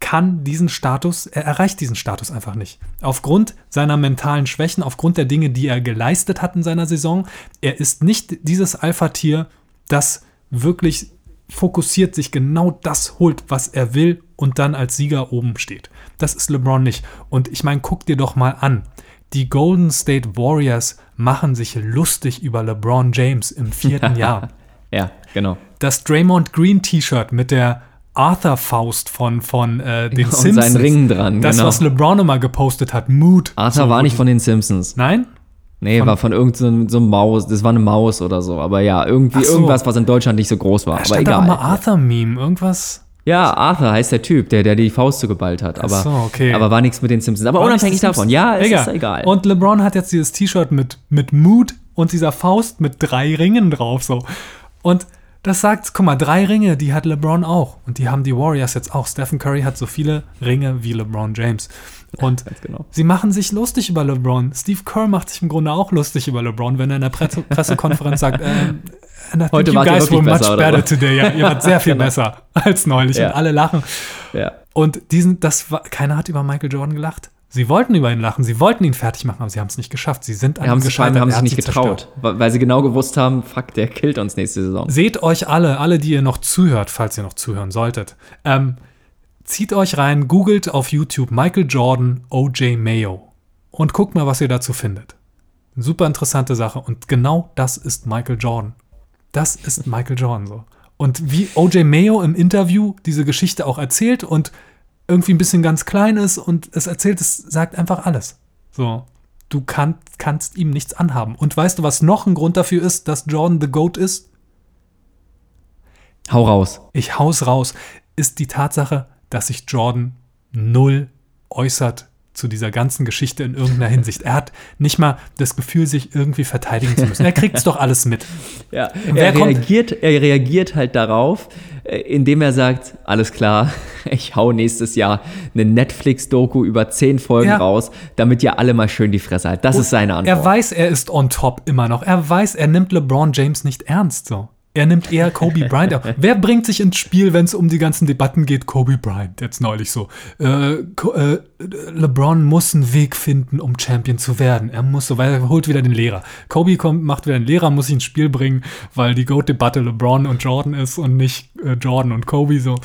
kann diesen Status, er erreicht diesen Status einfach nicht. Aufgrund seiner mentalen Schwächen, aufgrund der Dinge, die er geleistet hat in seiner Saison. Er ist nicht dieses Alpha-Tier, das wirklich fokussiert sich genau das holt, was er will und dann als Sieger oben steht. Das ist LeBron nicht. Und ich meine, guck dir doch mal an Die Golden State Warriors machen sich lustig über LeBron James im vierten Jahr. (laughs) Ja, genau. Das Draymond Green T-Shirt mit der Arthur-Faust von, von äh, den (laughs) Und Simpsons. seinen Ringen dran, Das, genau. was LeBron immer gepostet hat. Mood. Arthur So, war nicht von den Simpsons. Nein? Nee, war von irgendeinem so einem Maus. Das war eine Maus oder so. Aber ja, irgendwie so. irgendwas, was in Deutschland nicht so groß war. Da Aber stand da auch egal. mal Arthur-Meme. Irgendwas. Ja, Arthur heißt der Typ, der, der die Faust zugeballt hat. Aber, so, okay. aber war nichts mit den Simpsons. Aber nicht unabhängig davon, ja, es ist egal. Und LeBron hat jetzt dieses T-Shirt mit, mit Mood und dieser Faust mit drei Ringen drauf. So. Und das sagt, guck mal, drei Ringe, die hat LeBron auch. Und die haben die Warriors jetzt auch. Stephen Curry hat so viele Ringe wie LeBron James. Und genau. sie machen sich lustig über LeBron. Steve Kerr macht sich im Grunde auch lustig über LeBron, wenn er in der Presse (laughs) Pressekonferenz sagt, ähm, Heute you guys were much besser, better today. Ja, ihr wart sehr viel (laughs) Genau. besser als neulich. Ja. Und alle lachen. Ja. Und diesen, das war, keiner hat über Michael Jordan gelacht. Sie wollten über ihn lachen, sie wollten ihn fertig machen, aber sie haben es nicht geschafft. Sie sind an Wir haben ihm gescheitert. haben sich nicht getraut, zerstört. weil weil sie genau gewusst haben, fuck, der killt uns nächste Saison. Seht euch alle, alle, die ihr noch zuhört, falls ihr noch zuhören solltet, ähm, zieht euch rein, googelt auf YouTube Michael Jordan, OJ Mayo und guckt mal, was ihr dazu findet. Super interessante Sache und genau das ist Michael Jordan. Das ist Michael Jordan so. Und wie OJ Mayo im Interview diese Geschichte auch erzählt und irgendwie ein bisschen ganz klein ist und es erzählt, es sagt einfach alles. So. Du kann, kannst ihm nichts anhaben. Und weißt du, was noch ein Grund dafür ist, dass Jordan the GOAT ist? Hau raus. ich haus raus, ist die Tatsache, dass sich Jordan null äußert zu dieser ganzen Geschichte in irgendeiner (laughs) Hinsicht. Er hat nicht mal das Gefühl, sich irgendwie verteidigen zu müssen. Er kriegt es doch alles mit. (laughs) Ja, er, reagiert, er reagiert halt darauf, äh, indem er sagt, alles klar, (laughs) ich hau nächstes Jahr eine Netflix-Doku über zehn Folgen Ja. raus, damit ihr alle mal schön die Fresse haltet. Das ist seine Antwort. Er weiß, er ist on top immer noch. Er weiß, er nimmt LeBron James nicht ernst so. Er nimmt eher Kobe (laughs) Bryant auf. Wer bringt sich ins Spiel, wenn es um die ganzen Debatten geht? Kobe Bryant, jetzt neulich so. Äh, äh, LeBron muss einen Weg finden, um Champion zu werden. Er muss so, weil er holt wieder den Lehrer. Kobe kommt, macht wieder einen Lehrer, muss sich ins Spiel bringen, weil die GOAT-Debatte LeBron und Jordan ist und nicht äh, Jordan und Kobe so.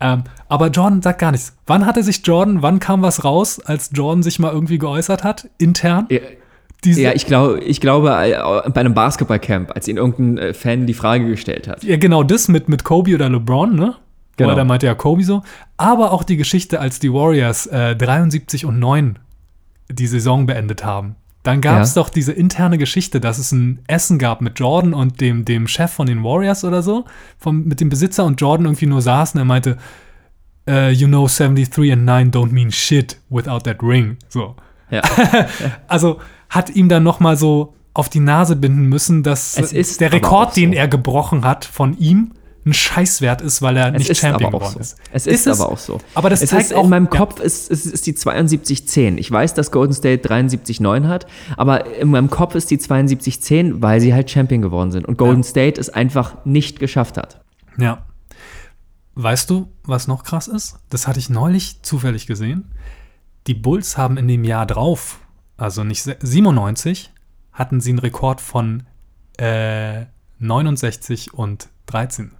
Ähm, aber Jordan sagt gar nichts. Wann hatte sich Jordan, wann kam was raus, als Jordan sich mal irgendwie geäußert hat, intern? Ja, Diese, ja, ich, glaub, ich glaube, äh, bei einem Basketballcamp, als ihn irgendein äh, Fan die Frage gestellt hat. Ja, genau das mit, mit Kobe oder LeBron, ne? Genau. Oder da meinte ja Kobe so. Aber auch die Geschichte, als die Warriors äh, 73 und 9 die Saison beendet haben. Dann gab es Ja. doch diese interne Geschichte, dass es ein Essen gab mit Jordan und dem, dem Chef von den Warriors oder so, vom, mit dem Besitzer und Jordan irgendwie nur saß und er meinte, äh, you know 73 and 9 don't mean shit without that ring. So. Ja. (laughs) Also hat ihm dann noch mal so auf die Nase binden müssen, dass Es ist der Rekord, so. den er gebrochen hat von ihm, ein Scheißwert ist, weil er Es nicht ist Champion geworden so. ist. Es ist, aber auch so. Aber das es zeigt ist, auch in meinem ja. Kopf ist, ist, ist die 7210. Ich weiß, dass Golden State 73-9 hat, aber in meinem Kopf ist die 7210, weil sie halt Champion geworden sind und Golden Ja. State es einfach nicht geschafft hat. Ja. Weißt du, was noch krass ist? Das hatte ich neulich zufällig gesehen. Die Bulls haben in dem Jahr drauf, also nicht se- 97, hatten sie einen Rekord von äh, 69 und 13.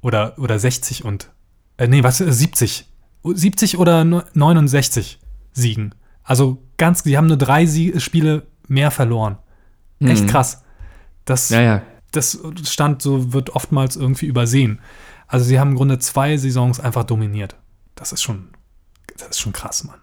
Oder, oder 60 und. Äh, nee, was? äh, 70. 70 oder neu- 69 Siegen. Also ganz, die haben nur drei Sie Spiele mehr verloren. Echt krass. Das, Ja, ja. das stand so, wird oftmals irgendwie übersehen. Also sie haben im Grunde zwei Saisons einfach dominiert. Das ist schon, das ist schon krass, Mann.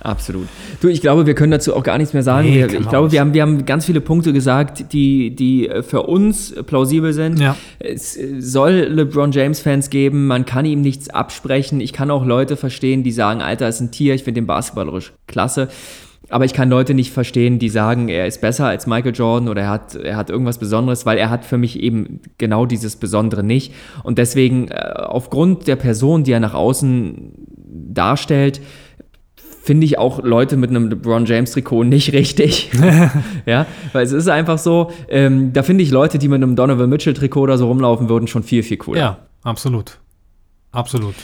Absolut. Du, ich glaube, wir können dazu auch gar nichts mehr sagen. Nee, wir, ich glaube, nicht. wir haben, wir haben ganz viele Punkte gesagt, die, die äh, für uns plausibel sind. Ja. Es äh, soll LeBron James-Fans geben, man kann ihm nichts absprechen. Ich kann auch Leute verstehen, die sagen, Alter, ist ein Tier, ich finde den basketballerisch klasse. Aber ich kann Leute nicht verstehen, die sagen, er ist besser als Michael Jordan oder er hat, er hat irgendwas Besonderes, weil er hat für mich eben genau dieses Besondere nicht. Und deswegen, äh, aufgrund der Person, die er nach außen darstellt, finde ich auch Leute mit einem LeBron James Trikot nicht richtig. (laughs) ja, weil es ist einfach so, ähm, da finde ich Leute, die mit einem Donovan Mitchell Trikot oder so rumlaufen würden, schon viel, viel cooler. Ja, absolut. Absolut.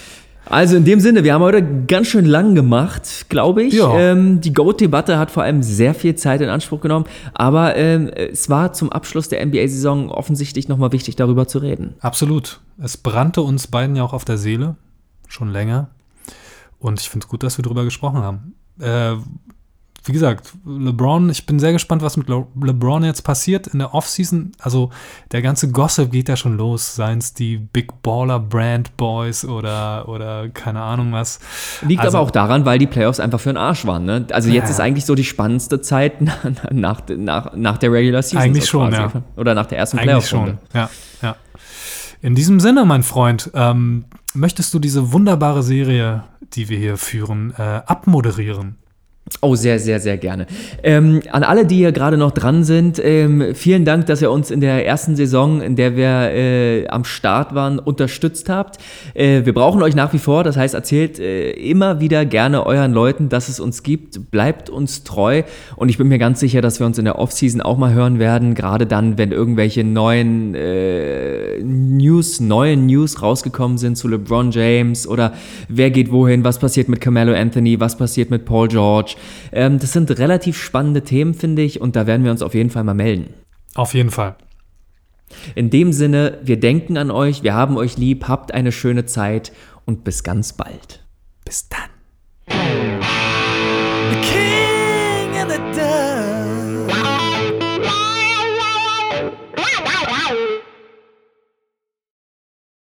Also in dem Sinne, wir haben heute ganz schön lang gemacht, glaube ich. Ja. Ähm, die GOAT-Debatte hat vor allem sehr viel Zeit in Anspruch genommen, aber ähm, es war zum Abschluss der NBA-Saison offensichtlich nochmal wichtig, darüber zu reden. Absolut. Es brannte uns beiden ja auch auf der Seele. Schon länger. Und ich finde es gut, dass wir darüber gesprochen haben. Äh, wie gesagt, LeBron, ich bin sehr gespannt, was mit Le LeBron jetzt passiert in der Offseason. Also der ganze Gossip geht ja schon los, seien es die Big Baller Brand Boys oder, oder keine Ahnung was. Liegt also, aber auch daran, weil die Playoffs einfach für den Arsch waren. Ne? Also jetzt ja. ist eigentlich so die spannendste Zeit (laughs) nach, nach, nach der Regular Season. Eigentlich schon, ja. Oder nach der ersten Playoff-Runde. Ja, ja. In diesem Sinne, mein Freund, ähm, möchtest du diese wunderbare Serie, die wir hier führen, äh, abmoderieren? Oh, sehr, sehr, sehr gerne. Ähm, an alle, die hier gerade noch dran sind, ähm, vielen Dank, dass ihr uns in der ersten Saison, in der wir äh, am Start waren, unterstützt habt. Äh, wir brauchen euch nach wie vor, das heißt, erzählt äh, immer wieder gerne euren Leuten, dass es uns gibt. Bleibt uns treu und ich bin mir ganz sicher, dass wir uns in der Offseason auch mal hören werden, gerade dann, wenn irgendwelche neuen äh, News, neuen News rausgekommen sind zu LeBron James oder wer geht wohin, was passiert mit Carmelo Anthony, was passiert mit Paul George. Ähm, das sind relativ spannende Themen, finde ich, und da werden wir uns auf jeden Fall mal melden. Auf jeden Fall. In dem Sinne, wir denken an euch, wir haben euch lieb, habt eine schöne Zeit und bis ganz bald. Bis dann.